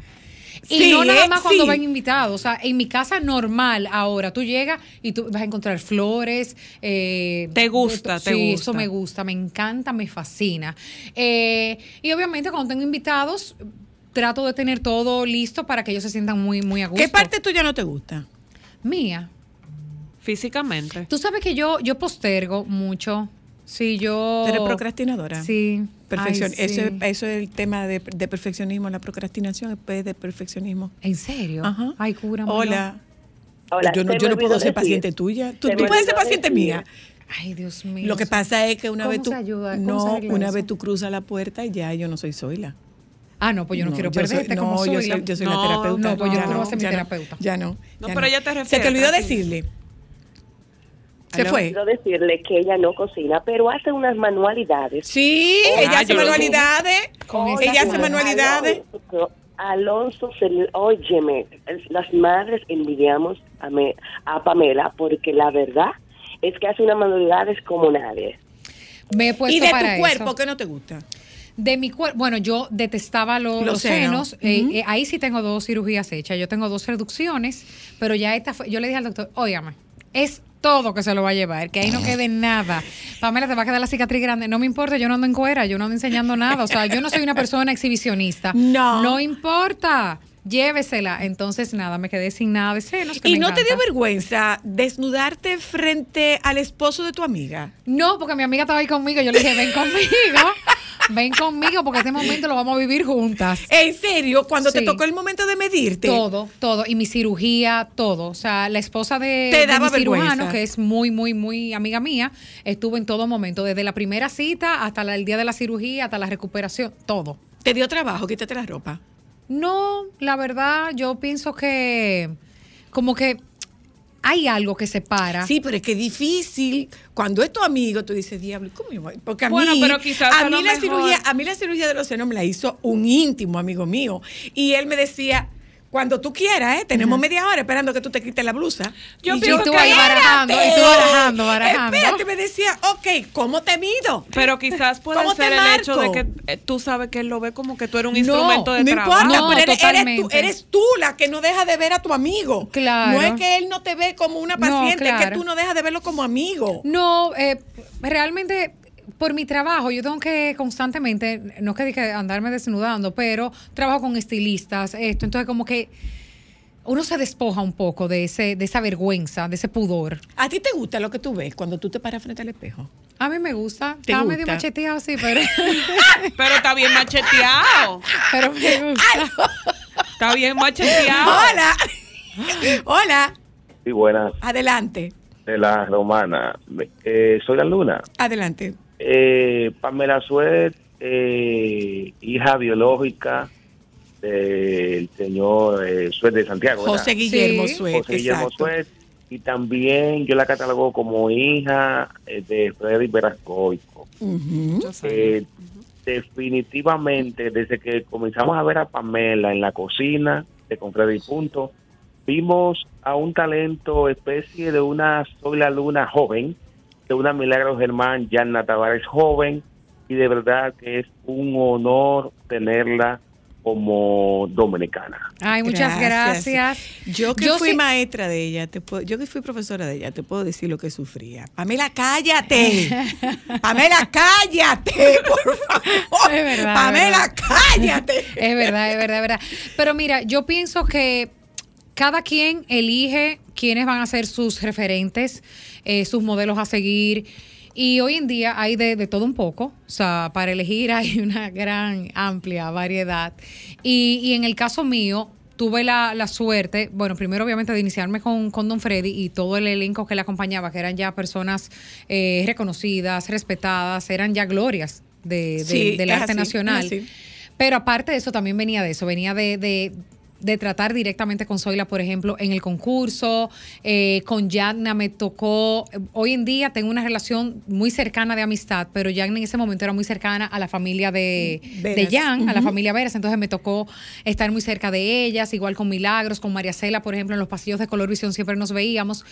Y no nada eh, más cuando sí. ven invitados. O sea, en mi casa normal ahora, tú llegas y tú vas a encontrar flores. eh, Te gusta, te sí, gusta. eso me gusta, me encanta, me fascina. Eh, y obviamente cuando tengo invitados, trato de tener todo listo para que ellos se sientan muy, muy a gusto. ¿Qué parte tuya no te gusta? Mía. Físicamente. Tú sabes que yo, yo postergo mucho. Sí, yo... ¿Tú eres procrastinadora? Sí. Perfección. Ay, sí. eso, es- eso es el tema de, de perfeccionismo. La procrastinación es de perfeccionismo. ¿En serio? Ajá. Ay, cura. Hola. Hola, yo no, se yo me no puedo ser decir- paciente tuya. Tú, se puedes ser paciente decir- mía. Ay, Dios mío. Lo que pasa es que una ¿Cómo vez tú se ayuda? ¿Cómo no, se una eso? vez tú cruzas la puerta y ya yo no soy Zoila. Ah, no, pues yo no, quiero yo soy- perderte no, como yo soy, yo soy No, la terapeuta. no, pues yo ya no quiero ser mi ya terapeuta. Ya no. No, ya pero ella te Se refiere, te olvidó decirle. ¿Se ¿Aló? fue? Quiero decirle que ella no cocina, pero hace unas manualidades. Sí, Ah, ella hace manualidades. Con Ella hace manualidades. Alonso, Alonso, se óyeme, las madres envidiamos a, me- a Pamela porque la verdad es que hace unas manualidades como nadie. Me he puesto Y de para tu cuerpo, eso. ¿qué no te gusta? De mi cuerpo, bueno, yo detestaba lo- Los los, senos. senos. eh, eh, ahí sí tengo dos cirugías hechas. Yo tengo dos reducciones, pero ya esta fue, yo le dije al doctor, óigame, es todo que se lo va a llevar, que ahí no quede nada. Pamela, te va a quedar la cicatriz grande. No me importa, yo no ando en cuera, yo no ando enseñando nada. O sea, yo no soy una persona exhibicionista. No. No importa. Llévesela. Entonces, nada, me quedé sin nada de senos. que ¿Y me no te dio vergüenza desnudarte frente al esposo de tu amiga? No, porque mi amiga estaba ahí conmigo. Yo le dije, ven conmigo. Ven conmigo porque este momento lo vamos a vivir juntas. ¿En serio? Cuando te tocó el momento de medirte. Todo, todo. Y mi cirugía, todo. O sea, la esposa de, Te de daba mi cirujano, vergüenza. que es muy, muy, muy amiga mía, estuvo en todo momento. Desde la primera cita hasta la- el día de la cirugía, hasta la recuperación, todo. ¿Te dio trabajo? Quítate la ropa. No, la verdad, yo pienso que como que hay algo que separa. Sí, pero es que es difícil. Cuando es tu amigo, tú dices, diablo, ¿cómo yo voy? Porque a Bueno, mí, pero quizás a mí la mejor- cirugía, a mí la cirugía de los senos me la hizo un íntimo amigo mío. Y él me decía, cuando tú quieras, ¿eh? tenemos media hora esperando que tú te quites la blusa. Yo y pienso tú que- ahí barajando, y tú barajando, barajando. Espérate, me decía, ok, ¿cómo te mido? Pero quizás puede ¿Cómo te ser el hecho de que eh, tú sabes que él lo ve como que tú eres un No, instrumento de no trabajo. importa, No, pero eres, eres tú, totalmente. eres tú la que no deja de ver a tu amigo. Claro. No es que él no te ve como una No, paciente, es que tú no dejas de verlo como amigo. No, eh, realmente por mi trabajo yo tengo que constantemente, no que diga andarme desnudando, pero trabajo con estilistas, esto, entonces como que uno se despoja un poco de ese de esa vergüenza, de ese pudor. ¿A ti te gusta lo que tú ves cuando tú te paras frente al espejo? A mí me gusta, ¿Te está gusta? medio macheteado sí, pero, Pero está bien macheteado. pero me gusta. Está bien macheteado. Hola. Hola. Sí, buenas, Adelante. de la romana. Eh, soy la Luna. Adelante. Eh, Pamela Suet, eh, hija biológica del señor eh, Suet de Santiago. ¿verdad? José Guillermo Sí. Suet. José Guillermo. Y también yo la catalogo como hija eh, de Freddy Verascoico. Eh, definitivamente, desde que comenzamos a ver a Pamela en la cocina de Con Freddy Punto, vimos a un talento especie de una Soy la Luna joven, de una Milagro Germán, Yanna Tavares joven, y de verdad que es un honor tenerla como dominicana. Ay, muchas gracias. Yo que Yo fui sí- maestra de ella, te puedo- yo que fui profesora de ella, te puedo decir lo que sufría. Pamela, cállate. Pamela, cállate, por favor. Es verdad, Pamela, es cállate. Es verdad, es verdad, es verdad. Pero mira, yo pienso que cada quien elige quiénes van a ser sus referentes, eh, sus modelos a seguir. Y hoy en día hay de, de todo un poco, o sea, para elegir hay una gran, amplia variedad. Y, y en el caso mío, tuve la, la suerte, bueno, primero obviamente de iniciarme con, con Don Freddy y todo el elenco que le acompañaba, que eran ya personas eh, reconocidas, respetadas, eran ya glorias de- de- Sí, del arte así, nacional. Pero aparte de eso, también venía de eso, venía de, de- de tratar directamente con Zoila, por ejemplo, en el concurso, eh, con Yagna me tocó, hoy en día tengo una relación muy cercana de amistad, pero Yagna en ese momento era muy cercana a la familia de, de. Jan, a la familia Veras, entonces me tocó estar muy cerca de ellas, igual con Milagros, con María Cela, por ejemplo, en los pasillos de Color Visión siempre nos veíamos.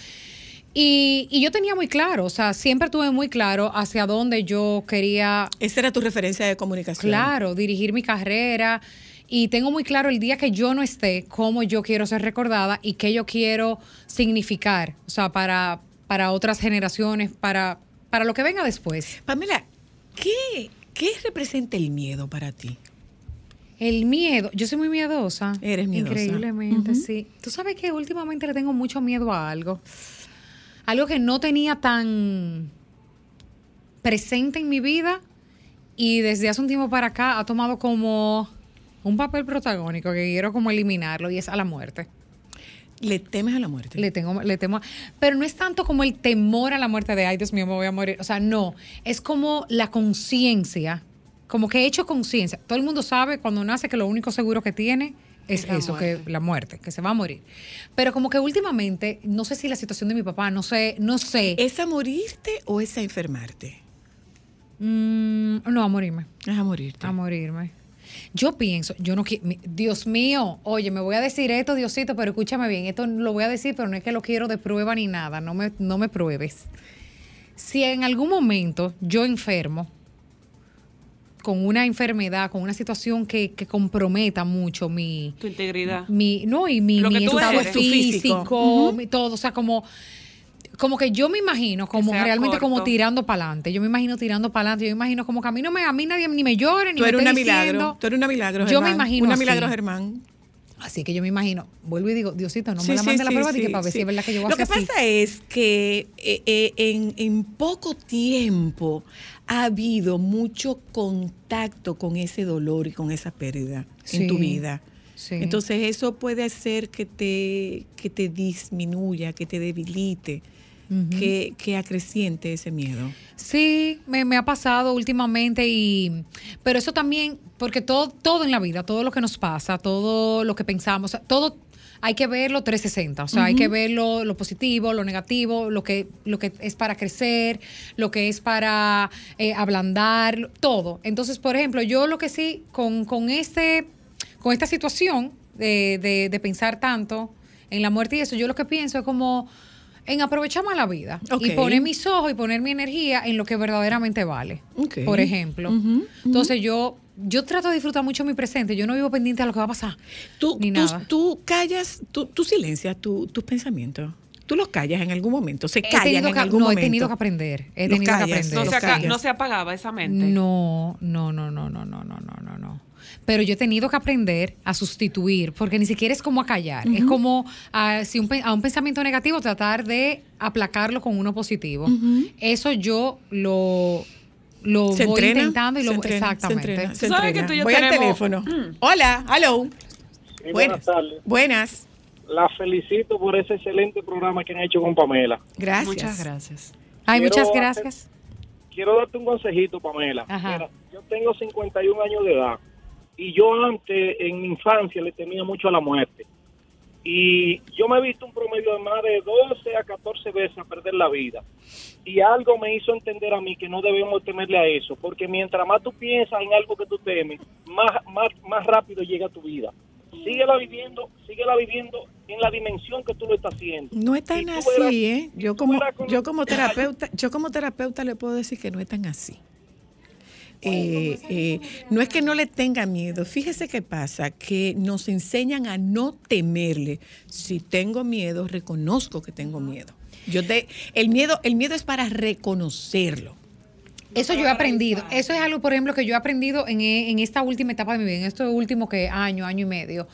Y, y yo tenía muy claro, o sea, siempre tuve muy claro hacia dónde yo quería Esa era tu referencia de comunicación. Claro, dirigir mi carrera. Y tengo muy claro el día que yo no esté, cómo yo quiero ser recordada y qué yo quiero significar, o sea, para, para otras generaciones, para, para lo que venga después. Pamela, ¿qué, ¿qué representa el miedo para ti? El miedo, yo soy muy miedosa. Eres miedosa. Increíblemente, sí. Tú sabes que últimamente le tengo mucho miedo a algo. Algo que no tenía tan presente en mi vida y desde hace un tiempo para acá ha tomado como un papel protagónico que quiero como eliminarlo y es a la muerte. ¿Le temes a la muerte? Le tengo, le temo, a- pero no es tanto como el temor a la muerte de ay Dios mío me voy a morir, o sea no, es como la conciencia, como que he hecho conciencia. Todo el mundo sabe cuando nace que lo único seguro que tiene es, eso, muerte. que la muerte, que se va a morir. Pero como que últimamente, no sé si la situación de mi papá, no sé, no sé. ¿Es a morirte o es a enfermarte? Mm, no, a morirme. Es a morirte. A morirme. Yo pienso, yo no quiero, Dios mío, oye, me voy a decir esto, Diosito, pero escúchame bien, esto lo voy a decir, pero no es que lo quiero de prueba ni nada, no me, no me pruebes. Si en algún momento yo enfermo, con una enfermedad, con una situación que, que comprometa mucho mi... Tu integridad. Mi, no, y mi, mi estado eres. Físico, físico. mi todo, o sea, como... Como que yo me imagino, como realmente como tirando para adelante. Yo me imagino tirando para adelante. Yo me imagino como que a mí no me, a mí nadie ni me llore, ni Tú me eres esté una diciendo. milagro. Tú eres una milagro, Yo me Germán. imagino Una así. milagro, Germán. Así que yo me imagino, vuelvo y digo, Diosito, no Sí, me la sí, mande la sí, prueba de que sí, para ver sí. si es verdad que yo voy a Lo que así. pasa es que eh, eh, en, en poco tiempo ha habido mucho contacto con ese dolor y con esa pérdida en tu Sí, vida. sí. Entonces eso puede hacer que te, que te disminuya, que te debilite, que, que acreciente ese miedo. Sí, me, me ha pasado últimamente y pero eso también porque todo todo en la vida, todo lo que nos pasa, todo lo que pensamos, todo hay que verlo 360, o sea, hay que verlo lo positivo, lo negativo, lo que lo que es para crecer, lo que es para eh, ablandar, todo. Entonces, por ejemplo, yo lo que sí con con este con esta situación de, de, de pensar tanto en la muerte y eso, yo lo que pienso es como en aprovechar más la vida y poner mis ojos y poner mi energía en lo que verdaderamente vale. Por ejemplo. Entonces yo yo trato de disfrutar mucho mi presente. Yo no vivo pendiente a lo que va a pasar. Tú, Ni tú, nada. tú callas, tú, tú silencias tu- tus pensamientos. Tú los callas en algún momento. Se He callan tenido en que- algun no, momento. he tenido que aprender. He Los tenido que aprender. No se, no se apagaba esa mente. No, no, no, no, no, no, no, no, no, no. Pero yo he tenido que aprender a sustituir, porque ni siquiera es como a callar, es como a, si un, a un pensamiento negativo tratar de aplacarlo con uno positivo. Eso yo lo, lo Se voy entrena, intentando y lo entrena, se exactamente. entrena, se Tú sabes que entrena. tú y yo Voy al teléfono. Mm. Hola, hello. Sí, Buenas. buenas tardes. Buenas. La felicito por ese excelente programa que han hecho con Pamela. Gracias. Muchas gracias. Ay, Quiero muchas hacer- gracias. Quiero darte un consejito, Pamela. Ajá. Mira, yo tengo 51 años de edad y yo antes, en mi infancia, le temía mucho a la muerte. Y yo me he visto un promedio de más de 12 a 14 veces a perder la vida. Y algo me hizo entender a mí que no debemos temerle a eso, porque mientras más tú piensas en algo que tú temes, más, más, más rápido llega tu vida. Síguela viviendo, síguela viviendo en la dimensión que tú lo estás haciendo. No es tan así, ¿eh? Yo como, yo como terapeuta, yo como terapeuta le puedo decir que no es tan así. Eh, eh, no es que no le tenga miedo. Fíjese qué pasa, que nos enseñan a no temerle. Si tengo miedo, reconozco que tengo miedo. Yo te, el miedo, el miedo es para reconocerlo. Eso yo he aprendido. Eso es algo, por ejemplo, que yo he aprendido en, en esta última etapa de mi vida, en este último que año, año y medio,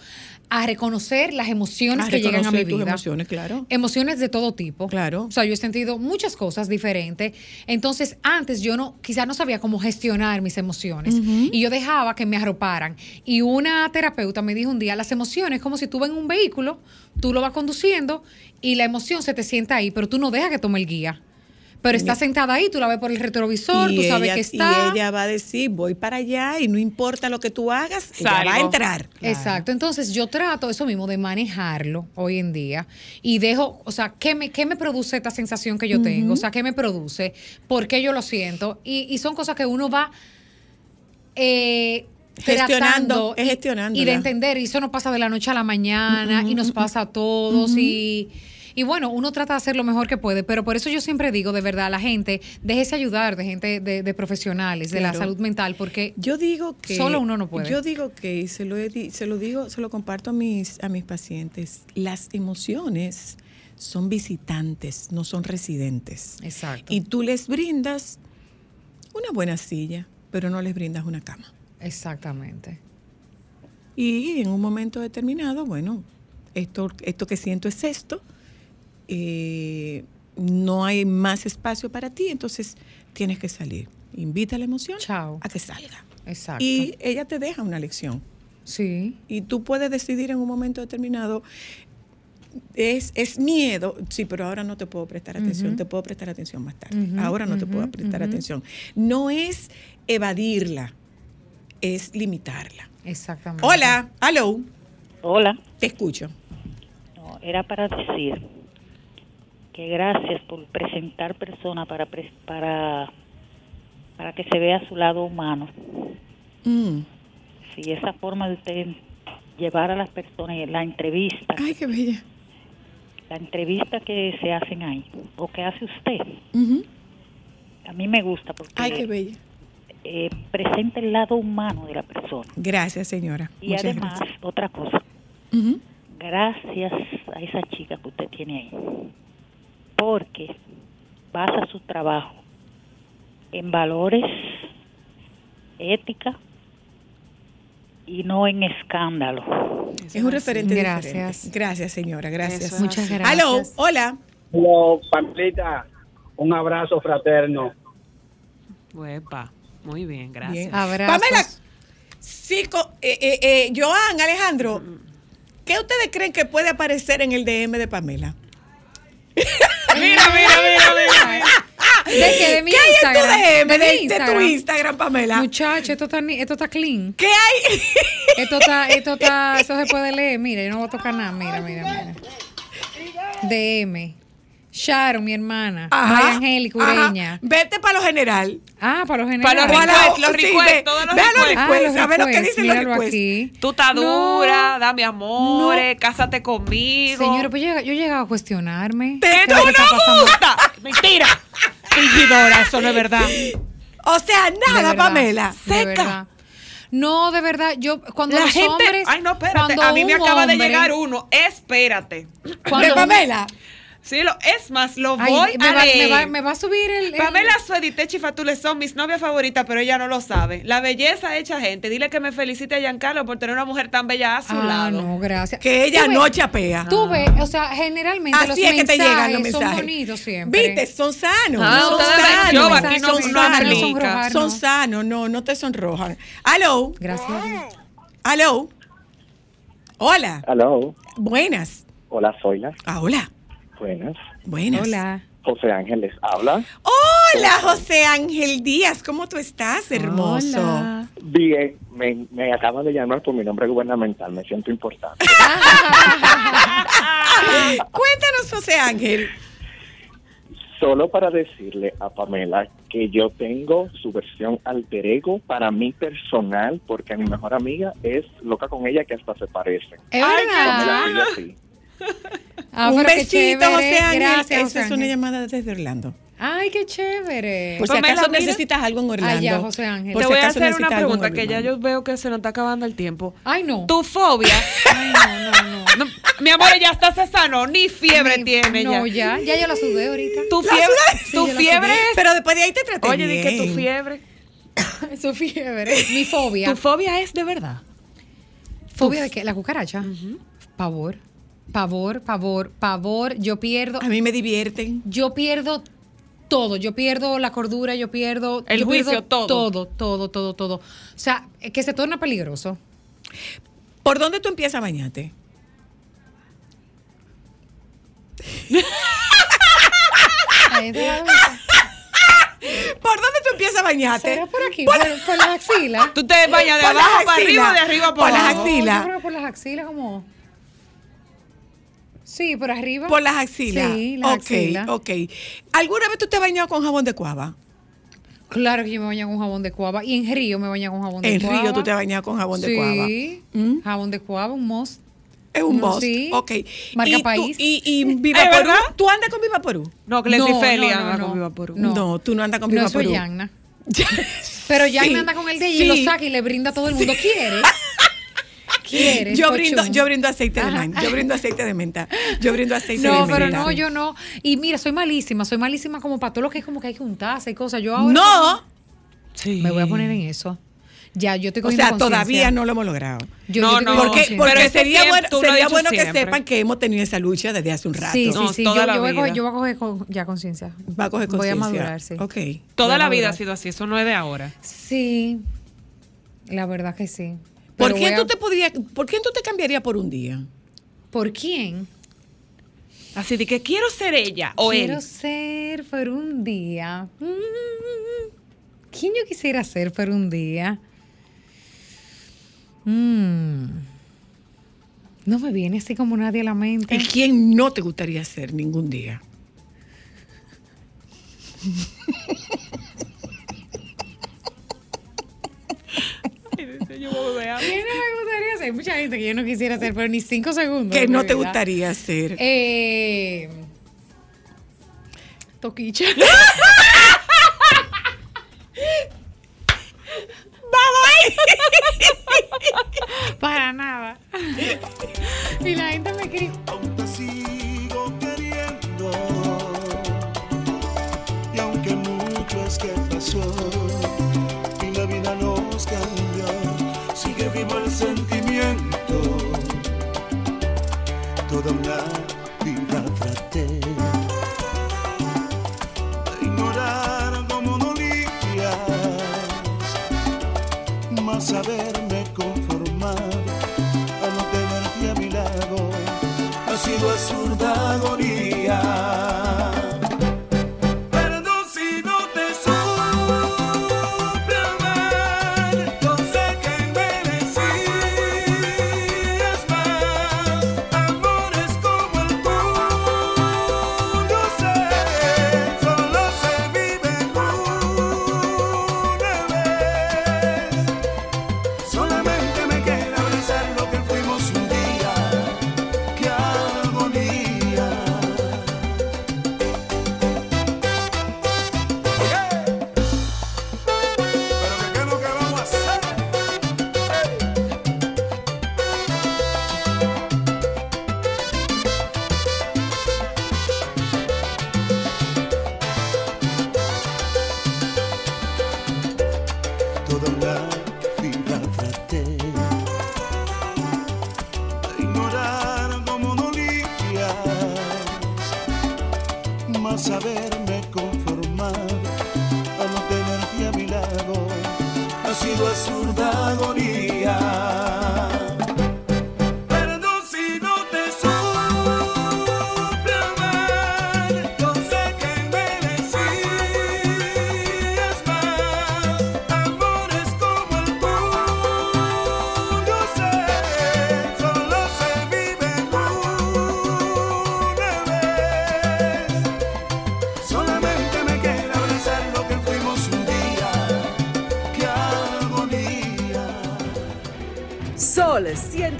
a reconocer las emociones A que llegan a mi vida. emociones, claro. Emociones de todo tipo. Claro. O sea, yo he sentido muchas cosas diferentes. Entonces, antes yo no, quizás no sabía cómo gestionar mis emociones. Y yo dejaba que me arroparan. Y una terapeuta me dijo un día, las emociones es como si tú vas en un vehículo, tú lo vas conduciendo y la emoción se te sienta ahí, pero tú no dejas que tome el guía. Pero está sentada ahí, tú la ves por el retrovisor, tú sabes ella, que está. y ella va a decir, voy para allá y no importa lo que tú hagas, ella va a entrar. Exacto, entonces yo trato eso mismo de manejarlo hoy en día y dejo, o sea, ¿qué me, qué me produce esta sensación que yo tengo? O sea, ¿qué me produce? ¿Por qué yo lo siento? Y, y son cosas que uno va eh, Gestionando, es y- de entender, y eso no pasa de la noche a la mañana y nos pasa a todos y... Y bueno, uno trata de hacer lo mejor que puede, pero por eso yo siempre digo, de verdad, a la gente, déjese ayudar de gente, de, de profesionales, de la salud mental, porque Yo digo que Solo uno no puede. Yo digo que y se lo he se lo digo, se lo comparto a mis a mis pacientes. Las emociones son visitantes, no son residentes. Exacto. Y tú les brindas una buena silla, pero no les brindas una cama. Exactamente. Y en un momento determinado, bueno, esto esto que siento es esto. Eh, no hay más espacio para ti, entonces tienes que salir. Invita a la emoción Chao. a que salga. Exacto. Y ella te deja una lección. sí. Y tú puedes decidir en un momento determinado, es, es miedo, sí, pero ahora no te puedo prestar atención, te puedo prestar atención más tarde. Ahora no te puedo prestar atención. No es evadirla, es limitarla. Exactamente. Hola, hello, Hola, te escucho. no, era para decir que gracias por presentar personas para, para, para que se vea su lado humano. Mm. Si esa forma de usted llevar a las personas, la entrevista, Ay, qué bella. la entrevista que se hacen ahí, o que hace usted, a mí me gusta porque Ay, qué bella. eh, presente el lado humano de la persona. Gracias, señora. Y Muchas además, gracias. otra cosa, gracias a esa chica que usted tiene ahí, porque basa su trabajo en valores, ética y no en escándalo. Es un referente Gracias. diferente. Gracias, señora. Gracias. Es Muchas así. gracias. Aló, hola. Hello, Pamelita, un abrazo fraterno. Uepa. Muy bien, gracias. Bien. Abrazos. Pamela, sí, co- eh, eh, eh, Joan, Alejandro, ¿qué ustedes creen que puede aparecer en el DM de Pamela? Mira, mira, mira. ¿De qué? De mi ¿Qué hay Instagram. en tu DM De de, de tu Instagram. Pamela? Muchacho, esto está, ni- esto está clean. ¿Qué hay? Esto está, esto está, eso se puede leer. Mira, yo no voy a tocar nada. Mira, mira, mira. DM. Sharon, mi hermana. María Angélica ajá. Ureña. Vete para lo general. Ah, para los Para generales. los requests, los sí, requests, ve- todos los ve a los requests. Ah, a ver lo que dicen los míralo requests. aquí. Tú estás No. dura, dame amor, cásate conmigo. Señora, pues yo, yo he llegado a cuestionarme. Te- ¿Qué tú lo no. ¡Mentira! Fingidora, eso no es verdad. O sea, De nada, verdad, Pamela. Seca. No, de verdad, yo cuando La los gente. hombres. Ay, no, espérate. A mí me acaba de llegar uno. Espérate. cuando De un- Pamela. Sí, lo, es más, lo Ay, voy me, a va, me, leer. va, me va a subir el. el- Pamela Sued y Techi Fatule son mis novias favoritas, pero ella no lo sabe. La belleza hecha gente. Dile que me felicite a Giancarlo por tener una mujer tan bella a su Ah, lado. no, gracias. Que ella Tú ves- no chapea. Tú ves, o sea, generalmente los Así es que te llegan los mensajes son bonitos siempre. Viste, son sanos. Ah, son sanos. yo aquí no- son no sanos. Son no. sanos, no, no te sonrojan. Aló, Gracias. aló. Hola, Hello, buenas. hola, Zoila. Ah, hola, Buenas. buenas. Hola. José Ángel les habla. Hola, José Ángel Díaz, ¿cómo tú estás, hermoso? Hola. Bien, me, me acaban de llamar por mi nombre gubernamental, me siento importante. Cuéntanos, José Ángel. Solo para decirle a Pamela que yo tengo su versión alter ego para mí personal, porque mi mejor amiga es loca con ella que hasta se parecen. Es Pamela verdad. Ah, Un besito, chévere. José Ángel. Gracias, Esa es una llamada desde Orlando. Ay, qué chévere. Por si Pamela, acaso mira. necesitas algo en Orlando. Allá, José Ángel. Por Te si voy a hacer una necesitas algo en pregunta que ya yo veo que se nos está acabando el tiempo. Ay, no. Tu fobia. Ay, no, no, no. No, mi amor, ya está se sanó, ni fiebre tiene No, ya. ya. Ya yo la sudé ahorita. Tu fiebre, tu fiebre. Pero después de ahí te traté Oye, di que bien. tu fiebre. Su fiebre. Mi fobia. Tu fobia es de verdad. ¿Fobia de qué? ¿La cucaracha? Pavor. Pavor, pavor, pavor. Yo pierdo. A mí me divierten. Yo pierdo todo. Yo pierdo la cordura, yo pierdo. El yo juicio, pierdo todo. Todo, todo, todo, todo. O sea, que se torna peligroso. ¿Por dónde tú empiezas a bañarte? ¿Por dónde tú empiezas a bañarte? ¿Será por aquí? ¿Por, por las axilas? Tú te bañas de Por abajo para arriba o de arriba Por para las abajo. axilas. Yo creo que por las axilas como... Sí, por arriba. Por las axilas. Sí, las ok, axilas. ok. ¿Alguna vez tú te has bañado con jabón de cuava? Claro que yo me baño con jabón de cuava. Y en Río me baño con jabón de En cuava. Río tú te has bañado con jabón de sí, cuava. ¿Mm? jabón de cuava, un must. Es un No, must. sí. Ok. Marca ¿Y tú- país. ¿Y, y Viva verdad? ¿Tú andas con Viva Porú? No, Clesifelia No, no, anda no, con no. Viva Porú. No, No. tú no andas con No, Viva eso es. Yagna. Pero Yagna Sí, anda con el de ella sí. y lo saca y le brinda a todo el mundo. ¿Quieres? ¿Quieres? Yo brindo, yo brindo aceite de menta. Yo brindo aceite de menta. Yo brindo aceite de No, menta. pero no, yo no. Y mira, soy malísima. Soy malísima como para todo lo que es como que hay que untarse y cosas. Yo ahora No. Sí. me voy a poner en eso. Ya, yo estoy O sea, conciencia. todavía no lo hemos logrado. Yo, No, yo no, Porque, conciencia. sería siempre, bueno, sería bueno que siempre. sepan que hemos tenido esa lucha desde hace un rato. Sí, No, sí, sí. toda Yo, la yo voy a coger, vida. yo voy a coger con- ya conciencia. Va a coger Voy a conciencia. madurar, sí. Ok. Toda la vida ha sido así, eso no es de ahora. Sí, la verdad que sí. ¿Por quién tú te podrías, por quién tú te cambiarías por un día? ¿Por quién? Así de que quiero ser ella o Quiero él. ser por un día. Mm, ¿Quién yo quisiera ser por un día? Mm. No me viene así como nadie a la mente. ¿Y quién no te gustaría ser ningún día? sea. ¿Qué no me gustaría hacer? Mucha gente que yo no quisiera hacer, pero ni cinco segundos. ¿Qué no te gustaría hacer? Eh, toquicha. ¡Vamos! Para nada. Y la gente me escribe. Aún te sigo queriendo. Y aunque mucho es que pasó. Más